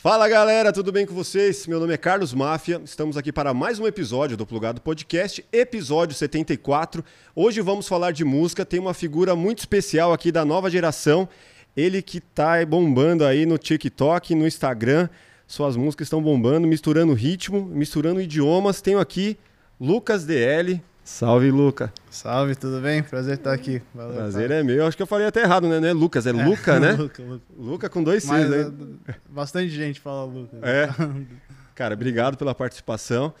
Fala galera, tudo bem com vocês? Meu nome é Carlos Máfia, estamos aqui para mais um episódio do Plugado Podcast, episódio 74. Hoje vamos falar de música, tem uma figura muito especial aqui da nova geração, ele que está bombando aí no TikTok, no Instagram, suas músicas estão bombando, misturando ritmo, misturando idiomas. Tenho aqui Lucas DL, Salve, Luca. Salve, tudo bem? Prazer estar aqui. Valeu, Prazer é meu. Acho que eu falei até errado, né? Não é Lucas, é, é Luca, né? Luca, Luca. Luca com dois Cs, né? Bastante gente fala Luca. É. Cara, obrigado pela participação.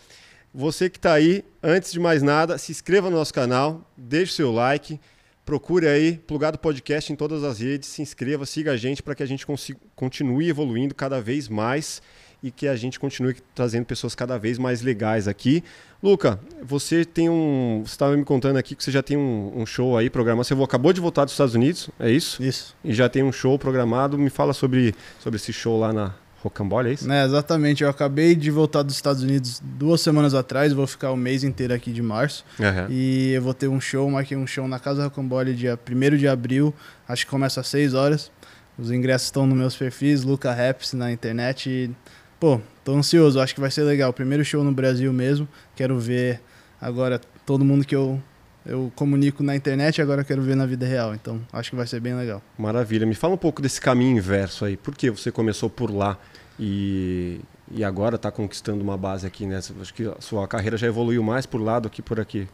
Você que está aí, antes de mais nada, se inscreva no nosso canal, deixe seu like, procure aí Plugado Podcast em todas as redes, se inscreva, siga a gente para que a gente consiga, continue evoluindo cada vez mais e que a gente continue trazendo pessoas cada vez mais legais aqui. Luca, você tem um. Você estava me contando aqui que você já tem um, um, show aí programado. Você acabou de voltar dos Estados Unidos, é isso? Isso. E já tem um show programado. Me fala sobre, sobre esse show lá na Rocambole, é isso? É, exatamente. Eu acabei de voltar dos Estados Unidos duas semanas atrás. Vou ficar o mês inteiro aqui de março. Uhum. E eu vou ter um show, marquei um show na Casa Rocambole dia 1 de abril. Acho que começa às 6 horas. Os ingressos estão nos meus perfis, Luca Raps na internet. E Pô, tô ansioso, acho que vai ser legal. Primeiro show no Brasil mesmo. Quero ver agora todo mundo que eu eu comunico na internet agora quero ver na vida real. Então, acho que vai ser bem legal. Maravilha. Me fala um pouco desse caminho inverso aí. Por que você começou por lá e, e agora está conquistando uma base aqui, né? Acho que a sua carreira já evoluiu mais por lá do que por aqui.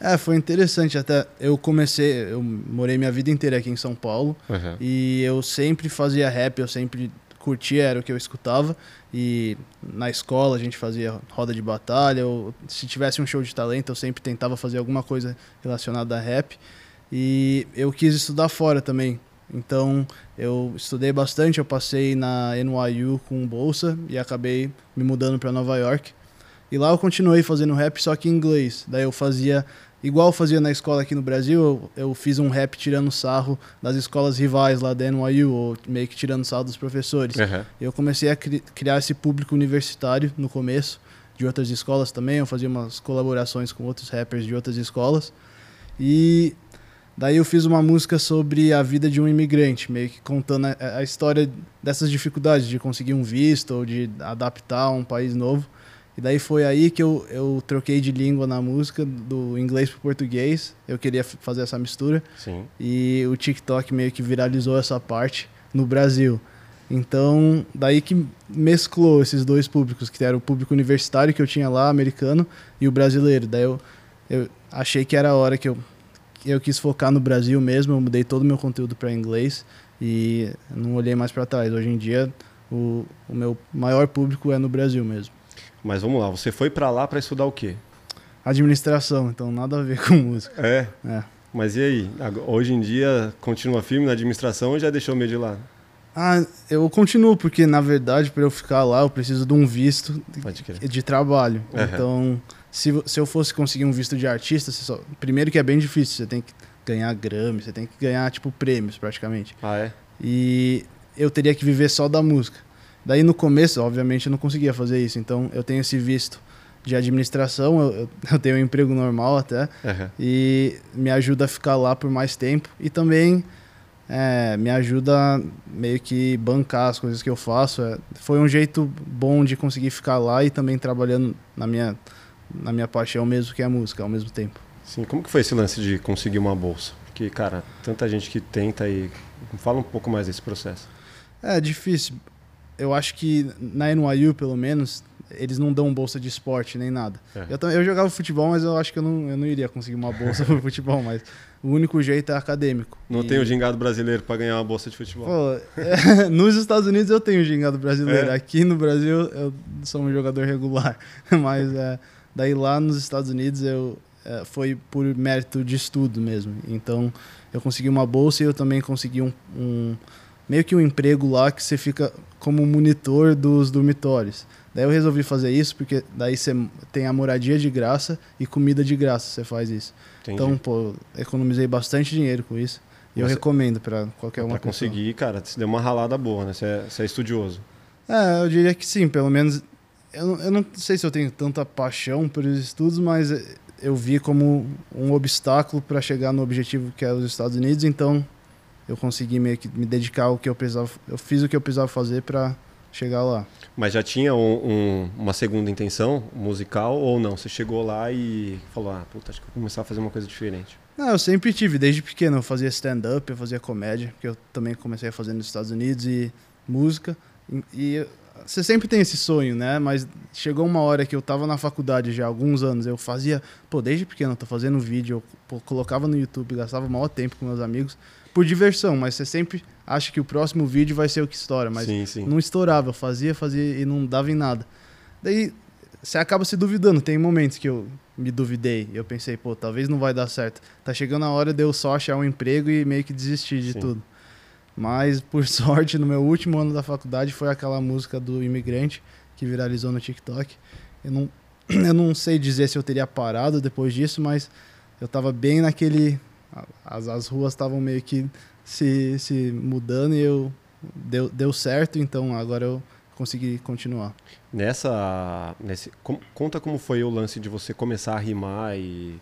É, foi interessante até. Eu comecei, eu morei minha vida inteira aqui em São Paulo uhum. e eu sempre fazia rap, eu sempre curtia, era o que eu escutava. E na escola a gente fazia roda de batalha, ou se tivesse um show de talento, eu sempre tentava fazer alguma coisa relacionada a rap. E eu quis estudar fora também. Então eu estudei bastante, eu passei na NYU com bolsa e acabei me mudando para Nova York. E lá eu continuei fazendo rap só que em inglês. Daí eu fazia igual eu fazia na escola aqui no Brasil, eu, eu, fiz um rap tirando sarro das escolas rivais lá da NYU, ou meio que tirando sarro dos professores. Uhum. Eu comecei a cri criar esse público universitário no começo, de outras escolas também, eu fazia umas colaborações com outros rappers de outras escolas. E daí eu fiz uma música sobre a vida de um imigrante, meio que contando a, a história dessas dificuldades de conseguir um visto ou de adaptar a um país novo. E daí foi aí que eu, eu troquei de língua na música, do inglês para português. Eu queria fazer essa mistura. Sim. E o TikTok meio que viralizou essa parte no Brasil. Então, daí que mesclou esses dois públicos, que era o público universitário que eu tinha lá, americano, e o brasileiro. Daí eu, eu achei que era a hora que eu, eu quis focar no Brasil mesmo, eu mudei todo o meu conteúdo para inglês e não olhei mais para trás. Hoje em dia, o, o meu maior público é no Brasil mesmo. Mas vamos lá, você foi para lá para estudar o quê? Administração, então nada a ver com música. É? É. Mas e aí? Hoje em dia continua firme na administração ou já deixou meio de lado? Ah, eu continuo, porque na verdade, para eu ficar lá, eu preciso de um visto de, de trabalho. Uhum. Então, se, se eu fosse conseguir um visto de artista, só, primeiro que é bem difícil, você tem que ganhar Grammy, você tem que ganhar, tipo, prêmios praticamente. Ah, é? E eu teria que viver só da música. Daí no começo, obviamente, eu não conseguia fazer isso. Então eu tenho esse visto de administração, eu, eu tenho um emprego normal até, uhum. e me ajuda a ficar lá por mais tempo. E também é, me ajuda meio que bancar as coisas que eu faço. É, foi um jeito bom de conseguir ficar lá e também trabalhando na minha, na minha paixão mesmo, que é a música, ao mesmo tempo. Sim, como que foi esse lance de conseguir uma bolsa? Porque, cara, tanta gente que tenta e... Fala um pouco mais desse processo. É difícil eu acho que na NYU, pelo menos, eles não dão bolsa de esporte nem nada. É. Eu, eu jogava futebol, mas eu acho que eu não, eu não iria conseguir uma bolsa para futebol, mas o único jeito é acadêmico. Não e... tem o gingado brasileiro para ganhar uma bolsa de futebol? Pô, é, nos Estados Unidos eu tenho o gingado brasileiro. É. Aqui no Brasil eu sou um jogador regular. Mas é, daí lá nos Estados Unidos eu é, foi por mérito de estudo mesmo. Então eu consegui uma bolsa e eu também consegui um, um meio que um emprego lá que você fica como monitor dos dormitórios. Daí eu resolvi fazer isso porque daí você tem a moradia de graça e comida de graça, você faz isso. Entendi. Então, pô, economizei bastante dinheiro com isso. E eu recomendo para qualquer um. Para conseguir, cara, você deu uma ralada boa, né? Você é, você é estudioso. É, eu diria que sim, pelo menos. Eu, eu não sei se eu tenho tanta paixão por estudos, mas eu vi como um obstáculo para chegar no objetivo que é os Estados Unidos, então eu consegui meio que me dedicar ao que eu precisava. Eu fiz o que eu precisava fazer para chegar lá. Mas já tinha um, um, uma segunda intenção musical ou não? Você chegou lá e falou, ah, puta, acho que vou começar a fazer uma coisa diferente. Não, eu sempre tive, desde pequeno. Eu fazia stand-up, eu fazia comédia, que eu também comecei a fazer nos Estados Unidos, e música. E, e você sempre tem esse sonho, né? Mas chegou uma hora que eu tava na faculdade já há alguns anos, eu fazia, pô, desde pequeno eu tô fazendo vídeo, eu pô, colocava no YouTube, gastava o maior tempo com meus amigos por diversão, mas você sempre acha que o próximo vídeo vai ser o que estoura, mas sim, sim. não estourava, eu fazia, fazia e não dava em nada. Daí você acaba se duvidando, tem momentos que eu me duvidei, eu pensei, pô, talvez não vai dar certo. Tá chegando a hora de eu só achar um emprego e meio que desistir de sim. tudo. Mas por sorte, no meu último ano da faculdade foi aquela música do imigrante que viralizou no TikTok. Eu não, eu não sei dizer se eu teria parado depois disso, mas eu tava bem naquele as, as ruas estavam meio que se, se mudando e eu deu, deu certo, então agora eu consegui continuar. Nessa, nesse, com, conta como foi o lance de você começar a rimar e,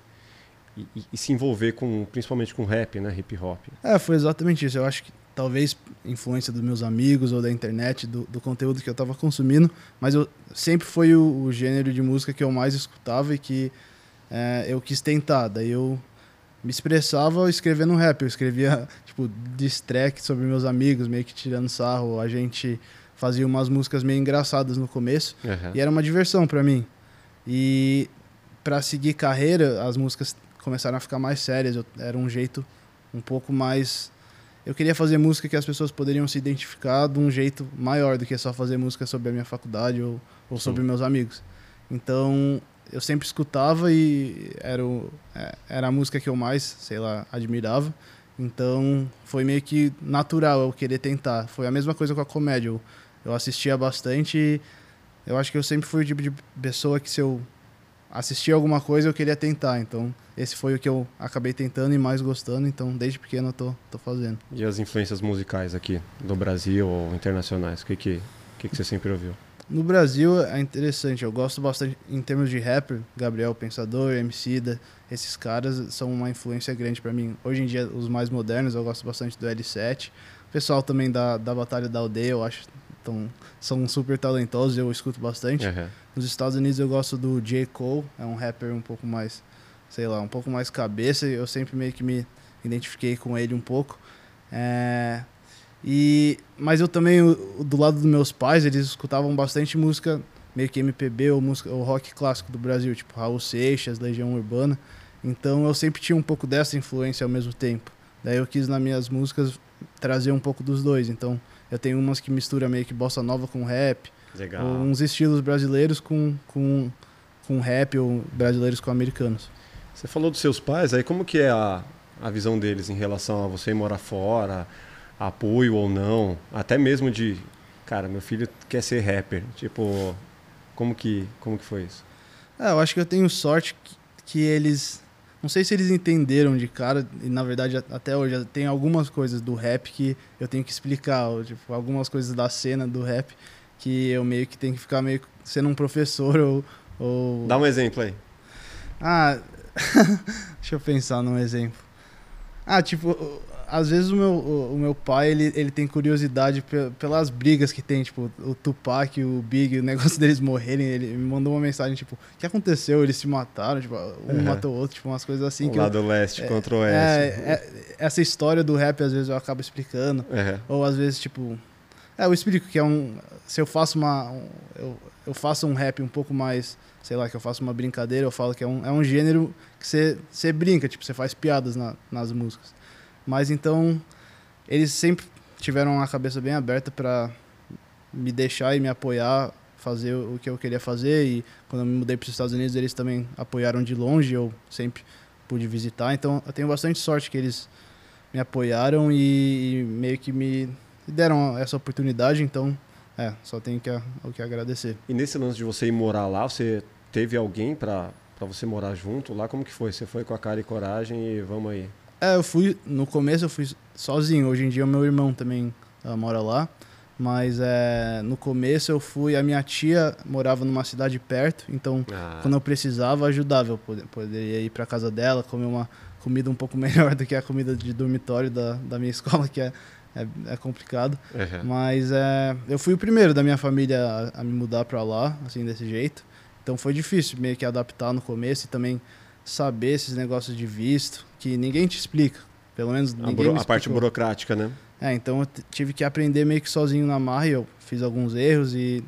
e, e, se envolver com, principalmente com rap, né, hip hop. É, foi exatamente isso. Eu acho que talvez influência dos meus amigos ou da internet, do, do conteúdo que eu estava consumindo, mas eu sempre foi o, o, gênero de música que eu mais escutava e que é, eu quis tentar. Daí eu me expressava escrevendo rap. Eu escrevia, tipo, diss track sobre meus amigos, meio que tirando sarro. A gente fazia umas músicas meio engraçadas no começo. Uhum. E era uma diversão para mim. E para seguir carreira, as músicas começaram a ficar mais sérias. Eu, era um jeito um pouco mais. Eu queria fazer música que as pessoas poderiam se identificar de um jeito maior do que só fazer música sobre a minha faculdade ou, ou sobre meus amigos. Então, eu sempre escutava e era, o, é, era a música que eu mais, sei lá, admirava. Então foi meio que natural eu querer tentar. Foi a mesma coisa com a comédia. Eu, eu assistia bastante eu acho que eu sempre fui o tipo de pessoa que se eu assistia alguma coisa eu queria tentar. Então esse foi o que eu acabei tentando e mais gostando. Então desde pequeno eu tô, tô fazendo. E as influências musicais aqui do Brasil ou internacionais? O que, que, que, que você sempre ouviu? No Brasil é interessante, eu gosto bastante em termos de rapper, Gabriel Pensador, Emicida, esses caras são uma influência grande para mim. Hoje em dia, os mais modernos, eu gosto bastante do L7. O pessoal também da, da Batalha da Aldeia, eu acho tão, são super talentosos, eu escuto bastante. Uhum. Nos Estados Unidos eu gosto do J. Cole, é um rapper um pouco mais, sei lá, um pouco mais cabeça, eu sempre meio que me identifiquei com ele um pouco. É, e, mas eu também, do lado dos meus pais, eles escutavam bastante música meio que MPB ou, música, ou rock clássico do Brasil, tipo Raul Seixas, Legião Urbana. Então eu sempre tinha um pouco dessa influência ao mesmo tempo. Daí eu quis nas minhas músicas trazer um pouco dos dois. Então eu tenho umas que mistura meio que bossa nova com rap. Legal. Ou uns estilos brasileiros com, com, com rap ou brasileiros com americanos. Você falou dos seus pais, aí como que é a, a visão deles em relação a você morar fora, apoio ou não, até mesmo de, cara, meu filho quer ser rapper, tipo, como que, como que foi isso? É, eu acho que eu tenho sorte que, que eles, não sei se eles entenderam de cara, e na verdade até hoje tem algumas coisas do rap que eu tenho que explicar, ou, tipo, algumas coisas da cena do rap que eu meio que tenho que ficar meio sendo um professor ou, ou... Dá um exemplo aí. Ah, deixa eu pensar num exemplo. Ah, tipo, às vezes o meu, o, meu pai, ele, ele tem curiosidade pelas brigas que tem, tipo, o Tupac o Big, o negócio deles morrerem, ele me mandou uma mensagem, tipo, o que aconteceu? Eles se mataram, tipo, um uhum. matou o outro, tipo, umas coisas assim. O que lado eu, leste é, contra o oeste. É, é, essa história do rap, às vezes, eu acabo explicando. Uhum. Ou às vezes, tipo... É, eu explico que é um... Se eu faço uma... Um, eu, eu faço um rap um pouco mais... Sei lá, que eu faço uma brincadeira, eu falo que é um, é um gênero que você, você brinca, tipo, você faz piadas na, nas músicas. Mas então, eles sempre tiveram a cabeça bem aberta para me deixar e me apoiar, fazer o que eu queria fazer. E quando eu me mudei para os Estados Unidos, eles também apoiaram de longe, eu sempre pude visitar. Então, eu tenho bastante sorte que eles me apoiaram e, e meio que me deram essa oportunidade. Então, é, só tenho que, o que agradecer. E nesse lance de você ir morar lá, você teve alguém para você morar junto lá? Como que foi? Você foi com a cara e coragem e vamos aí? É, eu fui. No começo eu fui sozinho. Hoje em dia o meu irmão também uh, mora lá. Mas é, no começo eu fui. A minha tia morava numa cidade perto, então ah. quando eu precisava, ajudava. Eu poderia ir para casa dela, comer uma, comida um pouco melhor do que a comida de dormitório da, da minha escola, que é, é, é complicado. Uhum. Mas é, eu fui o primeiro da minha família a, a me mudar para lá, assim, desse jeito. Então foi difícil meio que adaptar no começo e também saber esses negócios de visto, que ninguém te explica. Pelo menos a ninguém A, parte burocrática, né? É, então eu tive que aprender meio que sozinho na marra e eu fiz alguns erros e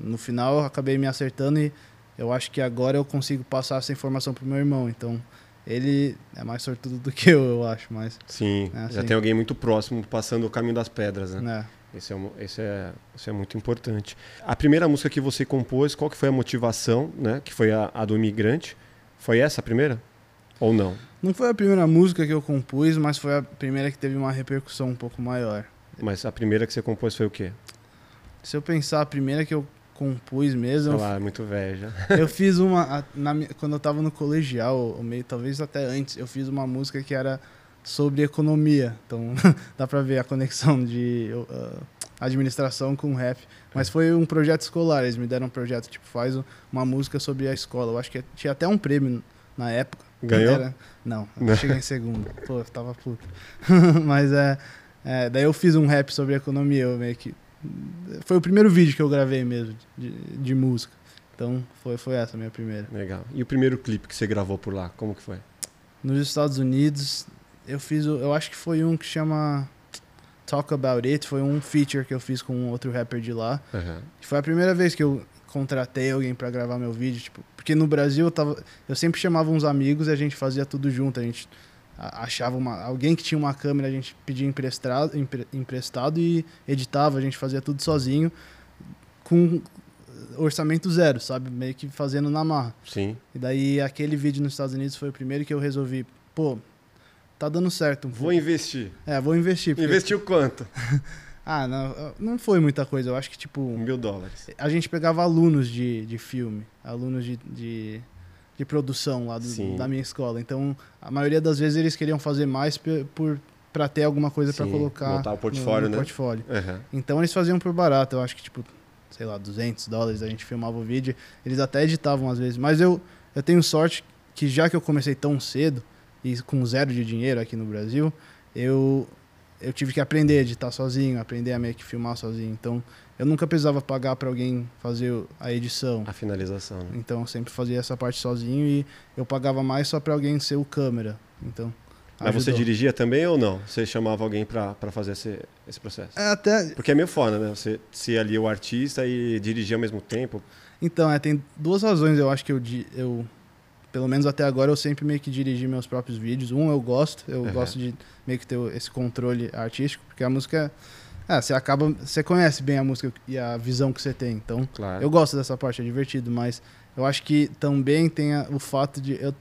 no final eu acabei me acertando e eu acho que agora eu consigo passar essa informação pro meu irmão. Então ele é mais sortudo do que eu, eu acho, mas... Sim, é assim. já tem alguém muito próximo passando o caminho das pedras, né? É. Esse é, esse, é, esse é muito importante. A primeira música que você compôs, qual que foi a motivação, né? Que foi a, a do Imigrante. Foi essa a primeira? Ou não? Não foi a primeira música que eu compus, mas foi a primeira que teve uma repercussão um pouco maior. Mas a primeira que você compôs foi o quê? Se eu pensar, a primeira que eu compus mesmo. Sei lá, é muito velho já. Eu fiz uma. Na, quando eu tava no colegial, ou meio, talvez até antes, eu fiz uma música que era sobre economia. Então dá pra ver a conexão de uh, administração com rap. Mas foi um projeto escolar, eles me deram um projeto, tipo, faz uma música sobre a escola. Eu acho que tinha até um prêmio na época. Ganhou? Era... Não, eu cheguei em segundo. Pô, eu tava puto. Mas é, é, Daí eu fiz um rap sobre economia, eu meio que. Foi o primeiro vídeo que eu gravei mesmo, de, de música. Então foi, foi essa a minha primeira. Legal. E o primeiro clipe que você gravou por lá, como que foi? Nos Estados Unidos, eu fiz, eu acho que foi um que chama Talk About It, foi um feature que eu fiz com outro rapper de lá. Uhum. Foi a primeira vez que eu contratei alguém para gravar meu vídeo, tipo, porque no Brasil eu tava, eu sempre chamava uns amigos e a gente fazia tudo junto, a gente achava uma, alguém que tinha uma câmera, a gente pedia emprestado, empre, emprestado e editava, a gente fazia tudo sozinho com orçamento zero, sabe? Meio que fazendo na marra. Sim. E daí aquele vídeo nos Estados Unidos foi o primeiro que eu resolvi, pô, tá dando certo. Um vou investir. É, vou investir. Porque... Investiu quanto? ah, não, não foi muita coisa. Eu acho que, tipo... Mil dólares. A gente pegava alunos de, de filme, alunos de, de, de produção lá do, da minha escola. Então, a maioria das vezes eles queriam fazer mais por, para ter alguma coisa para colocar montar o portfólio, no, no né? portfólio. Uhum. Então eles faziam por barato, eu acho que tipo, sei lá, 200 dólares a gente filmava o vídeo, eles até editavam às vezes, mas eu eu tenho sorte que já que eu comecei tão cedo, e com zero de dinheiro aqui no Brasil, eu eu tive que aprender a editar sozinho, aprender a meio que filmar sozinho. Então, eu nunca precisava pagar para alguém fazer a edição. A finalização. Né? Então, eu sempre fazia essa parte sozinho e eu pagava mais só para alguém ser o câmera. Então, mas ajudou. você dirigia também ou não? Você chamava alguém para fazer esse, esse processo? É, até... Porque é meio foda, né? Você ser ali o artista e dirigir ao mesmo tempo. Então, é, tem duas razões eu acho que eu, eu pelo menos até agora eu sempre meio que dirigi meus próprios vídeos. Um eu gosto, eu uhum. gosto de meio que ter esse controle artístico, porque a música é, você acaba, você conhece bem a música e a visão que você tem. Então, claro. eu gosto dessa parte, é divertido, mas eu acho que também tem a, o fato de eu,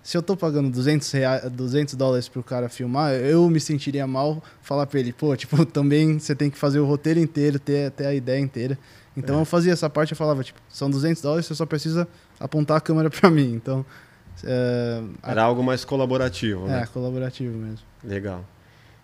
se eu tô pagando 200, reais, 200 dólares pro cara filmar, eu me sentiria mal falar pra ele, pô, tipo, também você tem que fazer o roteiro inteiro, ter, ter a ideia inteira. Então é. eu fazia essa parte, eu falava, tipo, são 200 dólares, você só precisa apontar a câmera para mim. Então. É, Era algo mais colaborativo, né? É, colaborativo mesmo. Legal.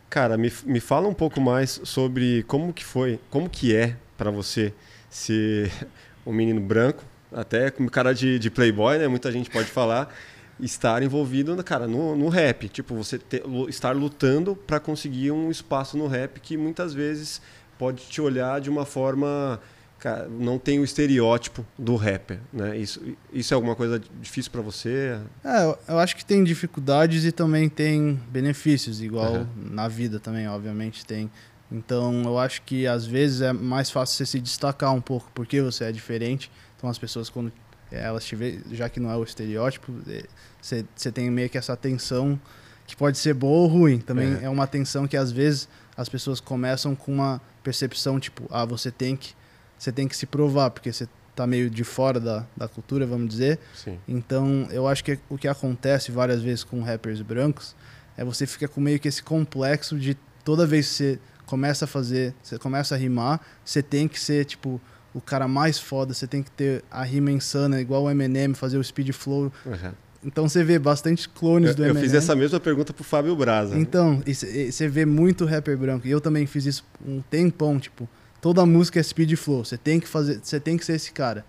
Cara, me, me fala um pouco mais sobre como que foi, como que é para você ser um menino branco, até com cara de, de playboy, né? Muita gente pode falar, estar envolvido, cara, no, no rap. Tipo, você ter, estar lutando para conseguir um espaço no rap que muitas vezes pode te olhar de uma forma cara, não tem o estereótipo do rapper, né? Isso, isso é alguma coisa difícil para você? É, eu, eu, acho que tem dificuldades e também tem benefícios, igual uhum. na vida também, obviamente tem. Então, eu acho que às vezes é mais fácil você se destacar um pouco porque você é diferente. Então, as pessoas quando elas te veem, já que não é o estereótipo, é, você, você tem meio que essa tensão que pode ser boa ou ruim. Também é. é uma tensão que às vezes as pessoas começam com uma percepção tipo, ah, você tem que você tem que se provar, porque você está meio de fora da, da cultura, vamos dizer. Sim. Então, eu acho que o que acontece várias vezes com rappers brancos é você fica com meio que esse complexo de toda vez que você começa a fazer, você começa a rimar, você tem que ser, tipo, o cara mais foda, você tem que ter a rima insana, igual o Eminem, fazer o speed flow. Uhum. Então você vê bastante clones eu, do Eminem. Eu fiz essa mesma pergunta pro Fábio Braza. Então, você vê muito rapper branco. E eu também fiz isso um tempão, tipo, Toda música é speed flow. Você tem que fazer, você tem que ser esse cara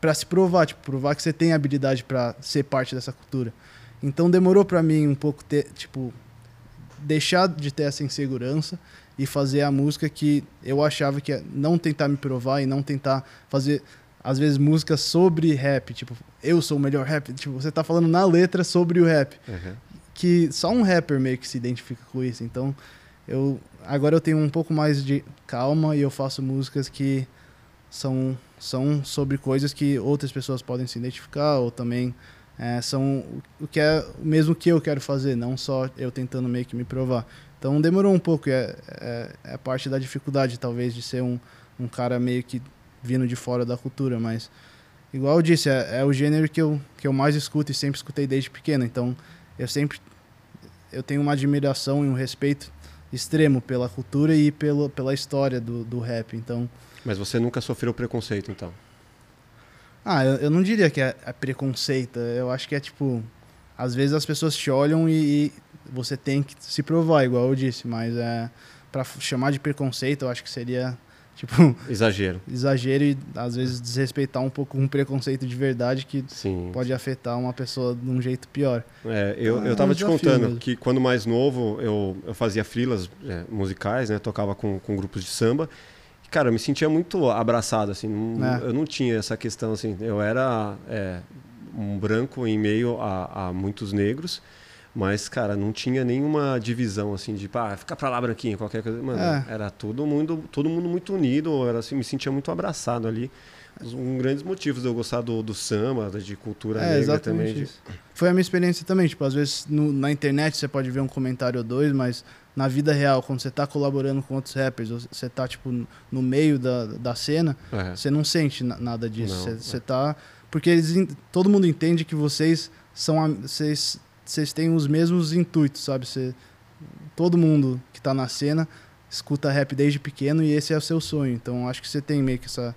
para se provar, tipo, provar que você tem habilidade para ser parte dessa cultura. Então demorou para mim um pouco ter, tipo, deixar de ter essa insegurança e fazer a música que eu achava que é não tentar me provar e não tentar fazer às vezes músicas sobre rap, tipo, eu sou o melhor rap, tipo, você tá falando na letra sobre o rap. Uhum. Que só um rapper meio que se identifica com isso. Então, eu agora eu tenho um pouco mais de calma e eu faço músicas que são são sobre coisas que outras pessoas podem se identificar ou também é, são o que é o mesmo que eu quero fazer, não só eu tentando meio que me provar. Então demorou um pouco, é, é, é parte da dificuldade talvez de ser um, um cara meio que vindo de fora da cultura, mas igual eu disse, é, é, o gênero que eu, que eu mais escuto e sempre escutei desde pequeno, então eu sempre eu tenho uma admiração e um respeito extremo pela cultura e pelo, pela história do, do rap, então... Mas você nunca sofreu preconceito, então? Ah, eu, eu não diria que é, é, preconceito, eu acho que é tipo... Às vezes as pessoas te olham e, e você tem que se provar, igual eu disse, mas é, para chamar de preconceito eu acho que seria Tipo, exagero. Exagero e às vezes desrespeitar um pouco um preconceito de verdade que Sim. pode afetar uma pessoa de um jeito pior. É, eu, então, eu tava é um te contando mesmo. que quando mais novo eu, eu fazia frilas é, musicais, né? Tocava com, com grupos de samba. E, cara, eu me sentia muito abraçado, assim. Não, é. Eu não tinha essa questão, assim. Eu era é, um branco em meio a, a muitos negros. Mas, cara, não tinha nenhuma divisão assim de, pá, fica pra lá, branquinho, qualquer coisa. Mano, é. era todo mundo, todo mundo muito unido, era assim, me sentia muito abraçado ali. Um grandes motivos de eu gostar do, do samba, de cultura é, negra também. De... Foi a minha experiência também. Tipo, às vezes no, na internet você pode ver um comentário ou dois, mas na vida real, quando você tá colaborando com outros rappers, você tá, tipo, no meio da, da cena, é. você não sente nada disso. Não, você, é. você tá. Porque eles, todo mundo entende que vocês são. Vocês vocês têm os mesmos intuitos, sabe? Você, todo mundo que está na cena escuta rap desde pequeno e esse é o seu sonho. Então acho que você tem meio que essa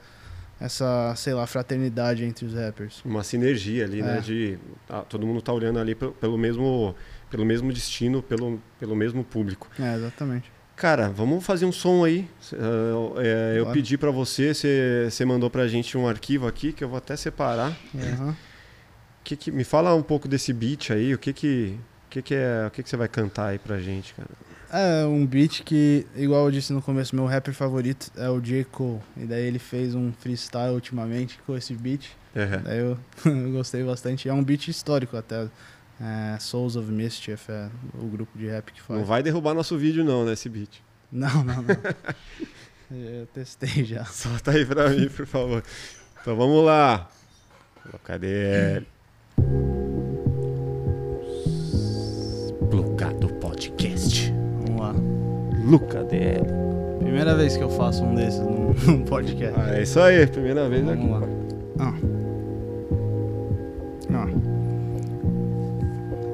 essa, sei lá, fraternidade entre os rappers. Uma sinergia ali, né, é. né? De ah, todo mundo tá olhando ali pelo, pelo, mesmo pelo mesmo destino, pelo, pelo mesmo público. É, exatamente. Cara, vamos fazer um som aí. Uh, é, eu pedi para você, você, mandou pra gente um arquivo aqui que eu vou até separar. Uhum que que, me fala um pouco desse beat aí, o que que, que, que é, o que que você vai cantar aí pra gente, cara? É um beat que, igual eu disse no começo, meu rapper favorito é o J. Cole. E daí ele fez um freestyle ultimamente com esse beat. Uhum. Daí eu, eu, gostei bastante. É um beat histórico até. É, Souls of Mischief é o grupo de rap que faz. Não vai derrubar nosso vídeo não, né, esse beat. Não, não, não. eu testei já. Solta aí pra mim, por favor. Então vamos lá. Cadê ele? Plugado Podcast. Vamos lá. Luca DL. Primeira vez que eu faço um desses num, num podcast. Ah, é isso aí, primeira vez Vamos aqui. Lá. Ah. Ah.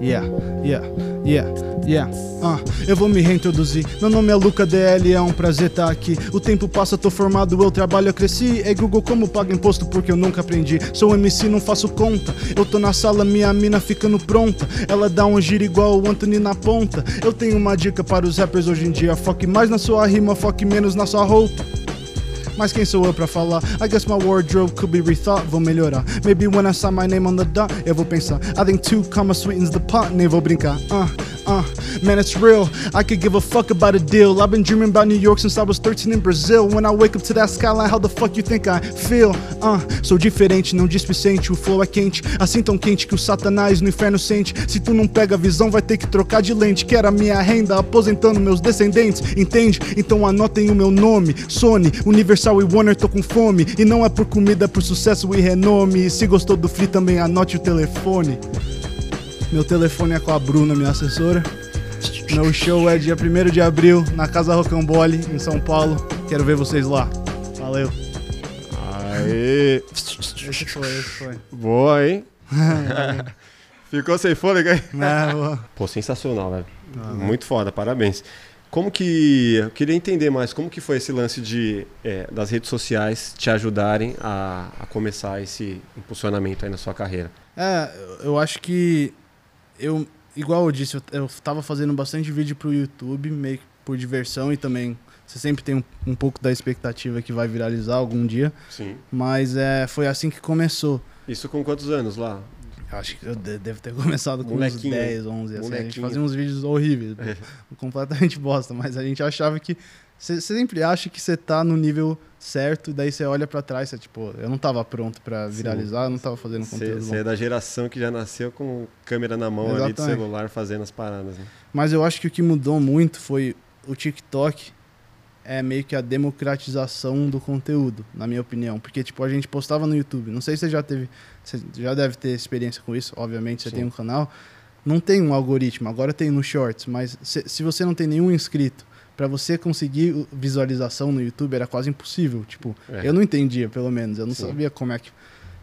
Yeah, yeah, yeah, yeah. Uh, eu vou me reintroduzir. Meu nome é Luca DL, é um prazer estar tá aqui. O tempo passa, tô formado, eu trabalho, eu cresci. É Google como paga imposto porque eu nunca aprendi. Sou MC, não faço conta. Eu tô na sala, minha mina ficando pronta. Ela dá um giro igual o Anthony na ponta. Eu tenho uma dica para os rappers hoje em dia: foque mais na sua rima, foque menos na sua roupa. Mas quem sou eu pra falar? I guess my wardrobe could be rethought, vou melhorar. Maybe when I sign my name on the dot, eu vou pensar. I think two comma sweetens the pot, nem vou brincar. Uh, uh, man, it's real. I could give a fuck about a deal. I've been dreaming about New York since I was 13 in Brazil. When I wake up to that skyline, how the fuck you think I feel? Uh, sou diferente, não displicente, o flow é quente. Assim tão quente que o satanás no inferno sente. Se tu não pega a visão, vai ter que trocar de lente. Quero a minha renda, aposentando meus descendentes, entende? Então anotem o meu nome, Sony, Universal e Warner tô com fome. E não é por comida, é por sucesso e renome. E se gostou do Free também anote o telefone. Meu telefone é com a Bruna, minha assessora. Meu show é dia 1 de abril na Casa Rocambole, em São Paulo. Quero ver vocês lá. Valeu. Aê. Esse foi, esse foi. Boa, hein? Ficou sem fôlego aí? É, boa. Pô, sensacional, velho. Ah, Muito foda, parabéns. Como que. Eu queria entender mais como que foi esse lance de, é, das redes sociais te ajudarem a, a, começar esse impulsionamento aí na sua carreira. É, eu acho que. Eu, igual eu disse, eu, estava fazendo bastante vídeo pro YouTube, meio que por diversão e também. Você sempre tem um, um pouco da expectativa que vai viralizar algum dia. Sim. Mas é, foi assim que começou. Isso com quantos anos lá? Eu acho que eu devo ter começado com uns 10, 11. Assim. A gente fazia uns vídeos horríveis, completamente bosta, mas a gente achava que. Você sempre acha que você tá no nível certo, daí você olha para trás, você tipo, eu não tava pronto para viralizar, Sim. eu não tava fazendo conteúdo. Você é da geração que já nasceu com câmera na mão Exatamente. ali do celular fazendo as paradas. Né? Mas eu acho que o que mudou muito foi o TikTok é meio que a democratização do conteúdo, na minha opinião. Porque, tipo, a gente postava no YouTube. Não sei se você já teve. Você já deve ter experiência com isso, obviamente, você Sim. tem um canal. Não tem um algoritmo, agora tem no Shorts, mas se, se você não tem nenhum inscrito, para você conseguir visualização no YouTube era quase impossível. Tipo, é. eu não entendia, pelo menos. Eu não Sim. sabia como é que.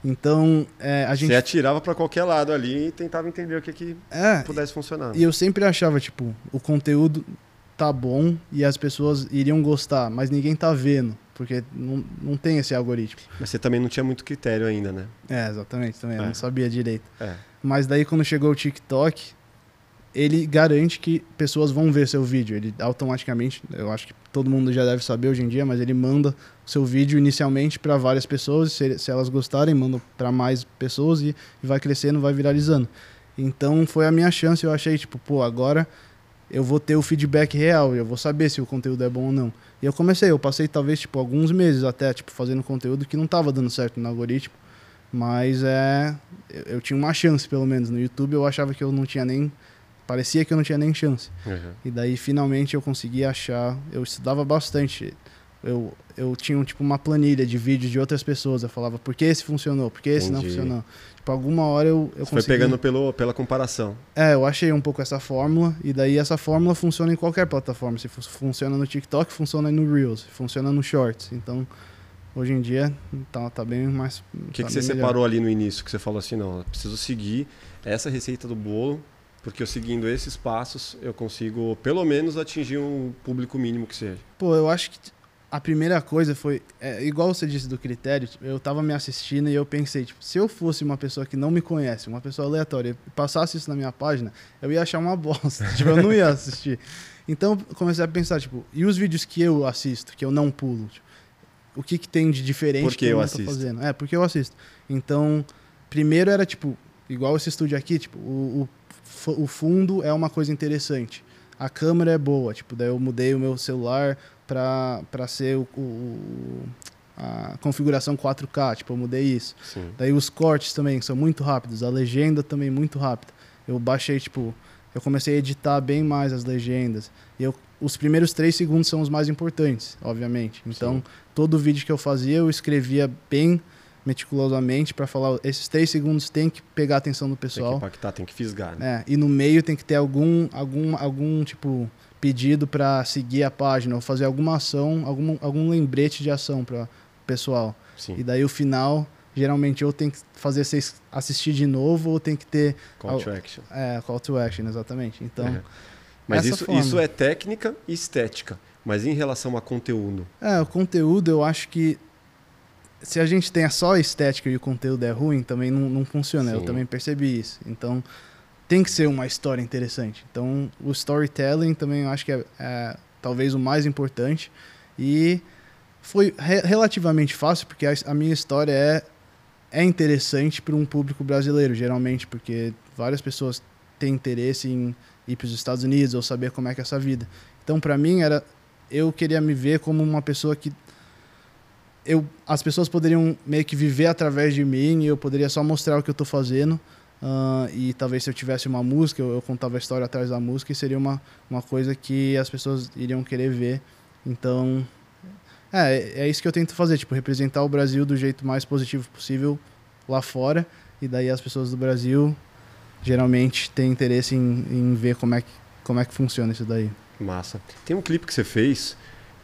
Então, é, a gente. Você atirava para qualquer lado ali e tentava entender o que, que é, pudesse funcionar. E eu sempre achava, tipo, o conteúdo tá bom e as pessoas iriam gostar, mas ninguém tá vendo, porque não, não tem esse algoritmo. Mas você também não tinha muito critério ainda, né? É, exatamente, também, é. eu não sabia direito. É. Mas daí quando chegou o TikTok, ele garante que pessoas vão ver seu vídeo. Ele automaticamente, eu acho que todo mundo já deve saber hoje em dia, mas ele manda seu vídeo inicialmente para várias pessoas, se, se, elas gostarem, manda para mais pessoas e, e vai crescendo, vai viralizando. Então foi a minha chance, eu achei, tipo, pô, agora eu vou ter o feedback real, eu vou saber se o conteúdo é bom ou não. E eu comecei, eu passei talvez tipo alguns meses até tipo fazendo conteúdo que não estava dando certo no algoritmo, mas é eu, eu, tinha uma chance pelo menos no YouTube, eu achava que eu não tinha nem parecia que eu não tinha nem chance. Uhum. E daí finalmente eu consegui achar, eu estudava bastante. Eu, eu tinha tipo uma planilha de vídeos de outras pessoas, eu falava por que esse funcionou, por que esse Entendi. não funcionou. Tipo, alguma hora eu, eu Você consegui... foi pegando pelo, pela comparação. É, eu achei um pouco essa fórmula, e daí essa fórmula funciona em qualquer plataforma. Se funciona no TikTok, funciona no Reels, funciona no Shorts. Então, hoje em dia, tá, tá bem mais. O que, tá que você melhor. separou ali no início, que você falou assim, não, preciso seguir essa receita do bolo, porque eu seguindo esses passos, eu consigo, pelo menos, atingir um público mínimo que seja. Pô, eu acho que a primeira coisa foi, é, igual você disse do critério, tipo, eu tava me assistindo e eu pensei, tipo, se eu fosse uma pessoa que não me conhece, uma pessoa aleatória, e passasse isso na minha página, eu ia achar uma bosta, tipo, eu não ia assistir. Então, comecei a pensar, tipo, e os vídeos que eu assisto, que eu não pulo, tipo, o que que tem de diferente porque que eu, eu assisto. tô fazendo? É, porque eu assisto. Então, primeiro era, tipo, igual esse estúdio aqui, tipo, o, o, o fundo é uma coisa interessante. A câmera é boa, tipo, daí eu mudei o meu celular, para ser o, o, a configuração 4K, tipo, eu mudei isso. Sim. Daí os cortes também são muito rápidos, a legenda também muito rápida. Eu baixei, tipo, eu comecei a editar bem mais as legendas. E eu, os primeiros três segundos são os mais importantes, obviamente. Então, Sim. todo vídeo que eu fazia, eu escrevia bem meticulosamente para falar esses três segundos tem que pegar a atenção do pessoal. Tem que impactar, tem que fisgar. Né? É, e no meio tem que ter algum, algum, algum tipo pedido para seguir a página ou fazer alguma ação, algum, algum lembrete de ação para o pessoal. Sim. E daí o final, geralmente, ou tem que fazer vocês assistir de novo ou tem que ter. Call to action. É, call to action, exatamente. Então. É. Mas isso, isso é técnica e estética. Mas em relação a conteúdo? É, o conteúdo eu acho que se a gente tem só a estética e o conteúdo é ruim, também não, não funciona. Sim. Eu também percebi isso. Então, tem que ser uma história interessante. Então, o storytelling também eu acho que é, é talvez o mais importante. E foi re relativamente fácil, porque a, a, minha história é, é interessante para um público brasileiro, geralmente, porque várias pessoas têm interesse em ir para os Estados Unidos ou saber como é que é essa vida. Então, para mim, era eu queria me ver como uma pessoa que eu, as pessoas poderiam meio que viver através de mim e eu poderia só mostrar o que eu estou fazendo Uh, e talvez se eu tivesse uma música, eu, eu, contava a história atrás da música e seria uma, uma coisa que as pessoas iriam querer ver. Então, é, é isso que eu tento fazer, tipo, representar o Brasil do jeito mais positivo possível lá fora. E daí as pessoas do Brasil geralmente têm interesse em, em ver como é, que, como é que funciona isso daí. Massa. Tem um clipe que você fez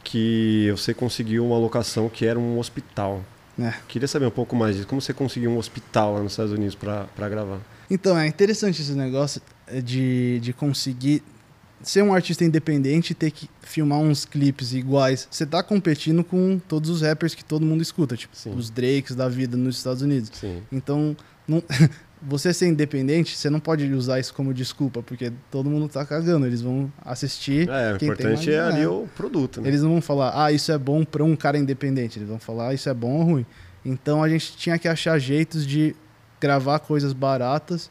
que você conseguiu uma locação que era um hospital. É. Queria saber um pouco mais disso. Como você conseguiu um hospital lá nos Estados Unidos para gravar? Então, é interessante esse negócio de, de conseguir ser um artista independente e ter que filmar uns clipes iguais. Você tá competindo com todos os rappers que todo mundo escuta, tipo, Sim. os Drakes da vida nos Estados Unidos. Sim. Então, não, você ser independente, você não pode usar isso como desculpa, porque todo mundo tá cagando. Eles vão assistir. É, o importante é ali o produto. Né? Eles não vão falar, ah, isso é bom para um cara independente. Eles vão falar, ah, isso é bom ou ruim. Então a gente tinha que achar jeitos de gravar coisas baratas